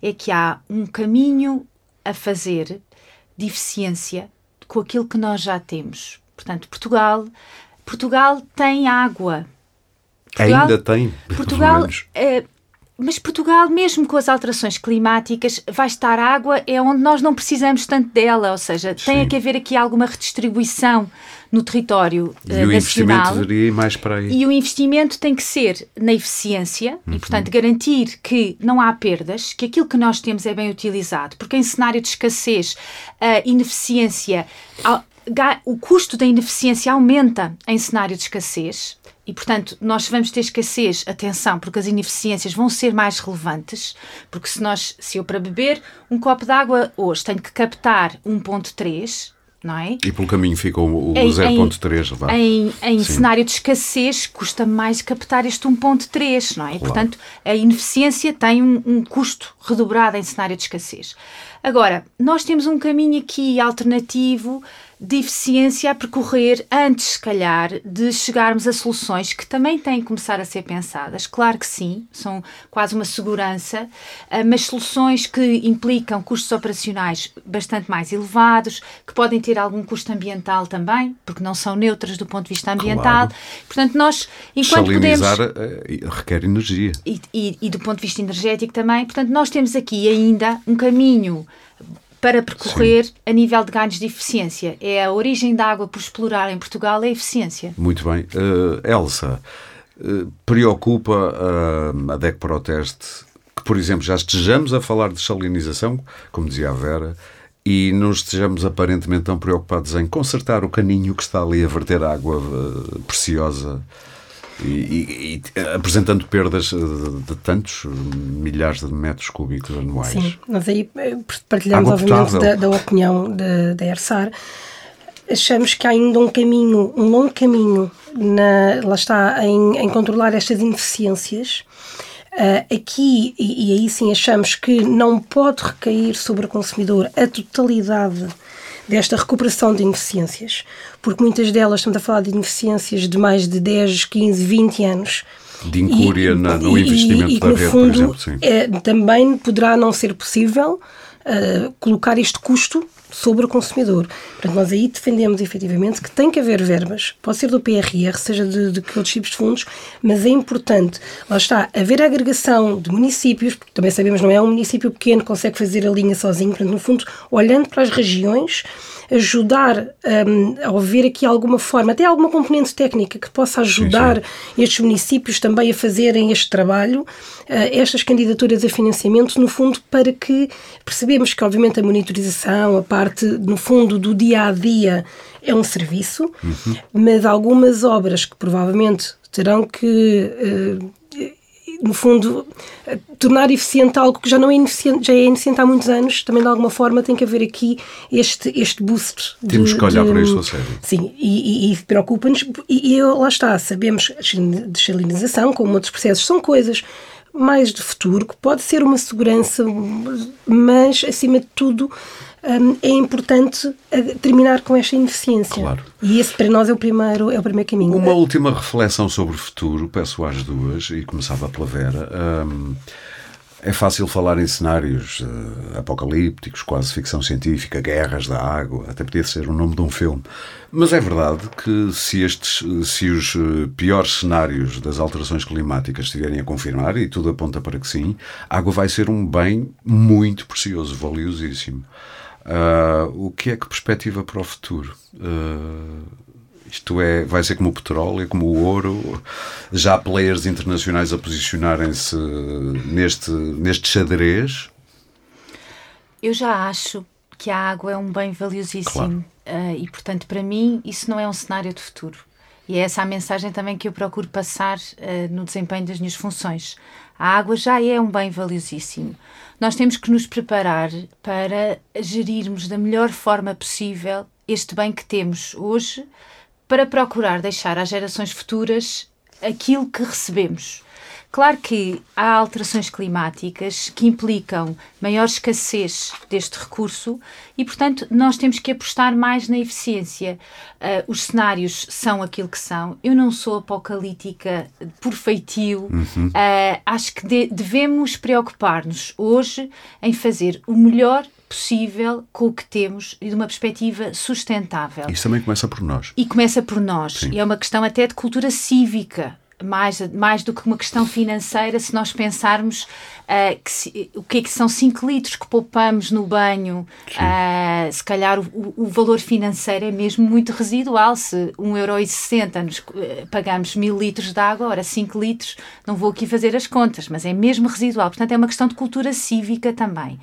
é que há um caminho a fazer de eficiência com aquilo que nós já temos. Portanto, Portugal, Portugal tem água.
Portugal, Ainda tem.
Portugal, é, mas Portugal, mesmo com as alterações climáticas, vai estar água é onde nós não precisamos tanto dela, ou seja, Sim. tem que haver aqui alguma redistribuição no território
e uh, o investimento deveria ir mais para aí.
E o investimento tem que ser na eficiência uhum. e, portanto, garantir que não há perdas, que aquilo que nós temos é bem utilizado, porque em cenário de escassez, a ineficiência o custo da ineficiência aumenta em cenário de escassez. E, portanto, nós vamos ter escassez, atenção, porque as ineficiências vão ser mais relevantes, porque se nós, se eu para beber um copo de água hoje tenho que captar 1.3, não é?
E pelo caminho fica o, o 0.3
lá. Em, em cenário de escassez, custa mais captar este 1.3, não é? Claro. Portanto, a ineficiência tem um, um custo redobrado em cenário de escassez. Agora, nós temos um caminho aqui alternativo de eficiência a percorrer antes, se calhar, de chegarmos a soluções que também têm que começar a ser pensadas. Claro que sim, são quase uma segurança, ah, mas soluções que implicam custos operacionais bastante mais elevados, que podem ter algum custo ambiental também, porque não são neutras do ponto de vista ambiental. Claro. Portanto, nós, enquanto
Salinizar podemos. Eh, requer energia.
E, e, e do ponto de vista energético também. Portanto, nós temos aqui ainda um caminho para percorrer Sim. a nível de ganhos de eficiência. É a origem da água por explorar em Portugal é a eficiência.
Muito bem. Uh, Elsa, uh, preocupa uh, a DEC Proteste que, por exemplo, já estejamos a falar de salinização, como dizia a Vera, e não estejamos aparentemente tão preocupados em consertar o caninho que está ali a verter água preciosa e, e, e, apresentando perdas de, de, tantos milhares de metros cúbicos anuais.
Sim, nós aí eh, partilhamos, obviamente, da, da, opinião da ERSAR. Achamos que há ainda um caminho, um longo caminho, na, lá está, em, em controlar estas ineficiências. Uh, aqui, e, e, aí sim achamos que não pode recair sobre o consumidor a totalidade desta recuperação de ineficiências, porque muitas delas estamos a falar de ineficiências de mais de 10, 15, 20 anos.
De incúria e, na, no investimento e, e, da rede, fundo, por exemplo. Sim.
É, também poderá não ser possível uh, colocar este custo sobre o consumidor. Portanto, nós aí defendemos efetivamente que tem que haver verbas, pode ser do PRR, seja de, de outros tipos de fundos, mas é importante, lá está, haver agregação de municípios, porque também sabemos não é um município pequeno que consegue fazer a linha sozinho, portanto, no fundo, olhando para as regiões, ajudar um, a haver aqui alguma forma, até alguma componente técnica que possa ajudar sim, sim. estes municípios também a fazerem este trabalho, uh, estas candidaturas a financiamento, no fundo, para que percebemos que, obviamente, a monitorização, a parte, no fundo, do dia a dia é um serviço, uhum. mas algumas obras que provavelmente terão que. Uh, no fundo, tornar eficiente algo que já não é ineficiente, já é ineficiente há muitos anos, também de alguma forma tem que haver aqui este, este boost.
Temos de, que olhar de, para isto a sério.
Sim, e, e, e preocupa-nos, e, e, lá está, sabemos desalinização, como outros processos, são coisas mais de futuro, que pode ser uma segurança, mas acima de tudo um, é importante terminar com esta ineficiência. Claro. E esse para nós é o primeiro, é o primeiro caminho.
Uma última reflexão sobre o futuro, peço às duas, e começava pela Vera. Um, é fácil falar em cenários uh, apocalípticos, quase ficção científica, guerras da água, até podia ser o nome de um filme. Mas é verdade que se, estes, se os uh, piores cenários das alterações climáticas estiverem a confirmar, e tudo aponta para que sim, a água vai ser um bem muito precioso, valiosíssimo. Uh, o que é que perspectiva para o futuro? Uh, isto é, vai ser como o petróleo, como o ouro. Já há players internacionais a posicionarem-se neste, neste xadrez?
Eu já acho que a água é um bem valiosíssimo. Claro. Uh, e, portanto, para mim, isso não é um cenário de futuro. E é essa a mensagem também que eu procuro passar uh, no desempenho das minhas funções. A água já é um bem valiosíssimo nós temos que nos preparar para gerirmos da melhor forma possível este bem que temos hoje, para procurar deixar às gerações futuras aquilo que recebemos. Claro que há alterações climáticas que implicam maior escassez deste recurso e, portanto, nós temos que apostar mais na eficiência. Uh, os cenários são aquilo que são. Eu não sou apocalíptica por feitio. Uhum. Uh, acho que de devemos preocupar-nos hoje em fazer o melhor possível com o que temos e de uma perspectiva sustentável.
Isso também começa por nós.
E começa por nós. Sim. E é uma questão até de cultura cívica mais, mais do que uma questão financeira, se nós pensarmos uh, que se, o que é que são 5 litros que poupamos no banho, uh, se calhar o, o, valor financeiro é mesmo muito residual. Se 1,60€ nos uh, pagamos mil litros de água, ora 5 litros, não vou aqui fazer as contas, mas é mesmo residual. Portanto, é uma questão de cultura cívica também.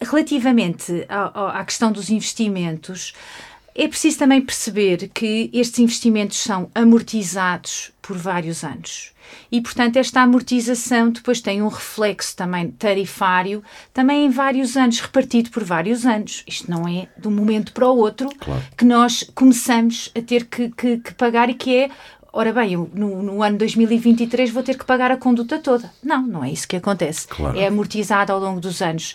relativamente à, à questão dos investimentos, é preciso também perceber que estes investimentos são amortizados por vários anos. E, portanto, esta amortização depois tem um reflexo também tarifário, também em vários anos, repartido por vários anos. Isto não é de um momento para o outro
claro.
que nós começamos a ter que, que, que pagar e que é ora bem, eu, no, no, ano 2023 vou ter que pagar a conduta toda. Não, não é isso que acontece.
Claro.
É amortizado ao longo dos anos.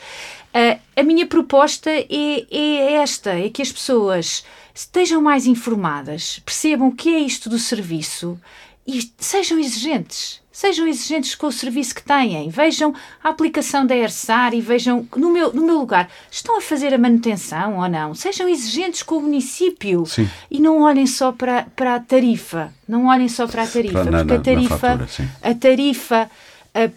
Uh, a minha proposta é, é, esta: é que as pessoas estejam mais informadas, percebam o que é isto do serviço e sejam exigentes. Sejam exigentes com o serviço que têm. Vejam a aplicação da ERSAR e vejam, no meu, no meu lugar, estão a fazer a manutenção ou não? Sejam exigentes com o município
sim.
e não olhem só para, para a tarifa. Não olhem só para a tarifa,
na,
porque a tarifa,
fatura,
a tarifa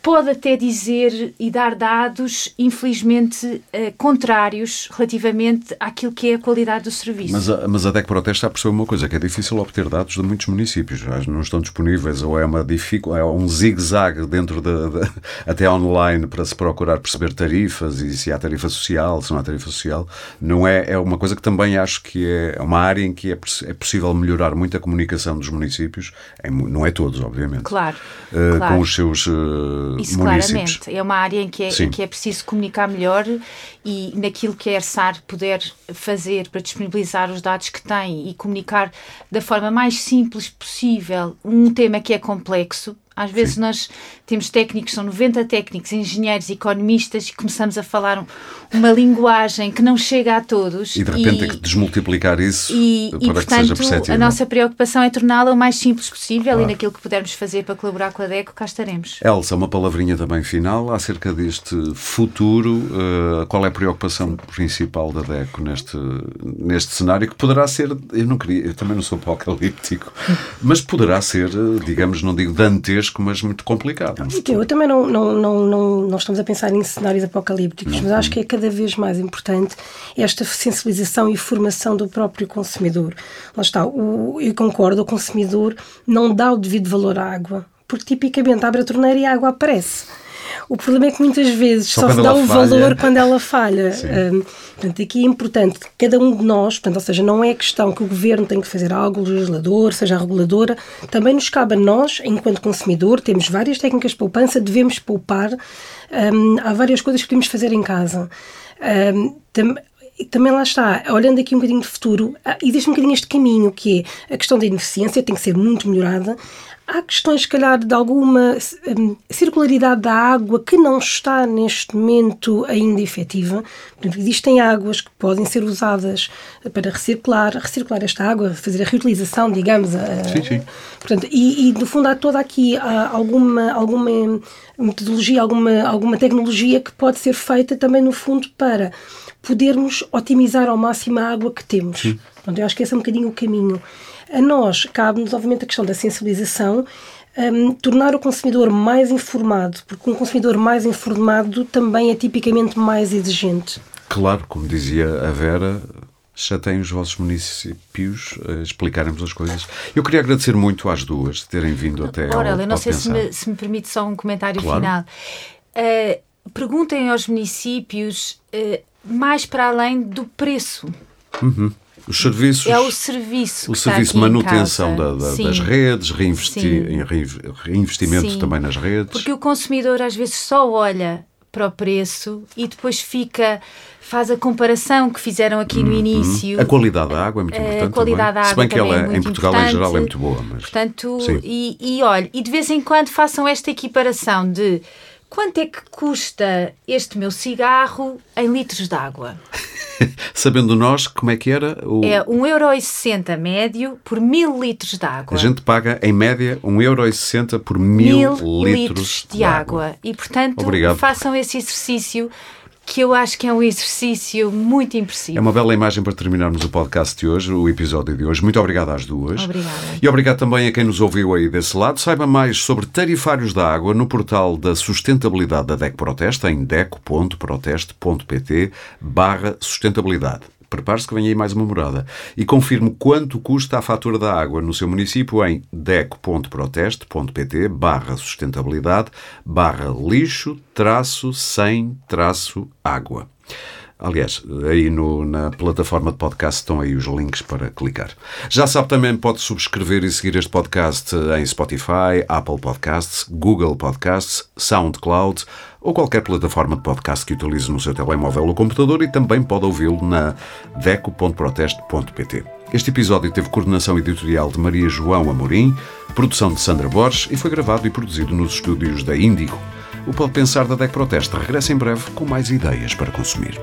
pode até dizer e dar dados, infelizmente, uh, contrários relativamente àquilo que é a qualidade do serviço.
Mas a, mas a DEC Protesta percebeu uma coisa, que é difícil obter dados de muitos municípios. Não estão disponíveis, ou é, uma é um zigue-zague dentro de, de, até online para se procurar perceber tarifas e se há tarifa social, se não há tarifa social. Não é, é uma coisa que também acho que é uma área em que é, é possível melhorar muito a comunicação dos municípios, em, não é todos, obviamente.
Claro,
uh,
claro.
Com os seus
isso
municípios.
claramente. É uma área em que é, em que é preciso comunicar melhor e naquilo que a ERSAR puder fazer para disponibilizar os dados que tem e comunicar da forma mais simples possível um tema que é complexo, às vezes Sim. nós temos técnicos, são 90 técnicos, engenheiros, economistas, e começamos a falar uma linguagem que não chega a todos.
E de repente e, tem que desmultiplicar isso
e,
para
e, portanto,
que seja perceptível.
A nossa preocupação é torná-la o mais simples possível claro. e naquilo que pudermos fazer para colaborar com a DECO, cá estaremos.
Elsa, uma palavrinha também final acerca deste futuro. Uh, qual é a preocupação principal da DECO neste, neste cenário que poderá ser, eu não queria, eu também não sou apocalíptico, mas poderá ser, digamos, não digo dantesco, mas muito complicado.
Eu também não, não, não, não, não estamos a pensar em cenários apocalípticos, não, mas acho que é cada vez mais importante esta sensibilização e formação do próprio consumidor. Lá está, o, eu concordo, o consumidor não dá o devido valor à água, porque tipicamente abre a torneira e a água aparece. O problema é que muitas vezes só, só se dá o falha. valor quando ela falha. Um, portanto, aqui é importante que cada um de nós, portanto, ou seja, não é questão que o governo tem que fazer algo, o legislador, seja a reguladora, também nos cabe a nós, enquanto consumidor, temos várias técnicas de poupança, devemos poupar. Um, há várias coisas que podemos fazer em casa. Um, também lá está, olhando aqui um bocadinho de futuro, existe um bocadinho este caminho que é a questão da ineficiência tem que ser muito melhorada. Há questões, se calhar, de alguma um, circularidade da água que não está neste momento ainda efetiva. Existem águas que podem ser usadas para recircular, recircular esta água, fazer a reutilização, digamos. A,
sim, sim.
Portanto, e, e, no fundo há toda aqui há alguma, alguma metodologia, alguma, alguma tecnologia que pode ser feita também, no fundo, para podermos otimizar ao máximo a água que temos. Sim. Portanto, eu acho que esse é um bocadinho o caminho. A nós cabe-nos, obviamente, a questão da sensibilização, um, tornar o consumidor mais informado, porque um consumidor mais informado também é tipicamente mais exigente.
Claro, como dizia a Vera, já têm os vossos municípios a explicarem-vos as coisas. Eu queria agradecer muito às duas de terem vindo até
Ora,
ao
eu não sei se me, se me, permite só um comentário claro. final. Uh, perguntem aos municípios uh, mais para além do preço.
Uhum. Os serviços.
É o serviço.
O serviço de manutenção da, da, das redes, reinvestir, em reinvestimento Sim. também nas redes.
Porque o consumidor às vezes só olha para o preço e depois fica faz a comparação que fizeram aqui no uhum. início.
A qualidade da água é muito importante. A qualidade também. da água Se bem que ela é, em Portugal importante. em geral é muito boa. Mas...
Portanto, e, e olha, e de vez em quando façam esta equiparação de quanto é que custa este meu cigarro em litros de água?
Sabendo nós como é que era
o... É 1,60€ médio por mil litros de água.
A gente paga, em média, 1,60€ por mil, mil litros, litros de, água. água.
E, portanto, Obrigado. façam esse exercício que eu acho que é um exercício muito impressivo.
É uma bela imagem para terminarmos o podcast de hoje, o episódio de hoje. Muito obrigado às duas.
Obrigada.
E obrigado também a quem nos ouviu aí desse lado. Saiba mais sobre tarifários da água no portal da sustentabilidade da DEC Proteste em deco.proteste.pt barra sustentabilidade. Prepare-se que vem aí mais uma morada. E confirme quanto custa a fatura da água no seu município em deco.proteste.pt barra sustentabilidade barra lixo traço sem traço água. Aliás, aí no, na plataforma de podcast estão aí os links para clicar. Já sabe também pode subscrever e seguir este podcast em Spotify, Apple Podcasts, Google Podcasts, SoundCloud ou qualquer plataforma de podcast que utilize no seu telemóvel ou computador e também pode ouvi-lo na deco.proteste.pt. Este episódio teve coordenação editorial de Maria João Amorim, produção de Sandra Borges e foi gravado e produzido nos estúdios da Índigo. O Pode Pensar da DEC Proteste regressa em breve com mais ideias para consumir.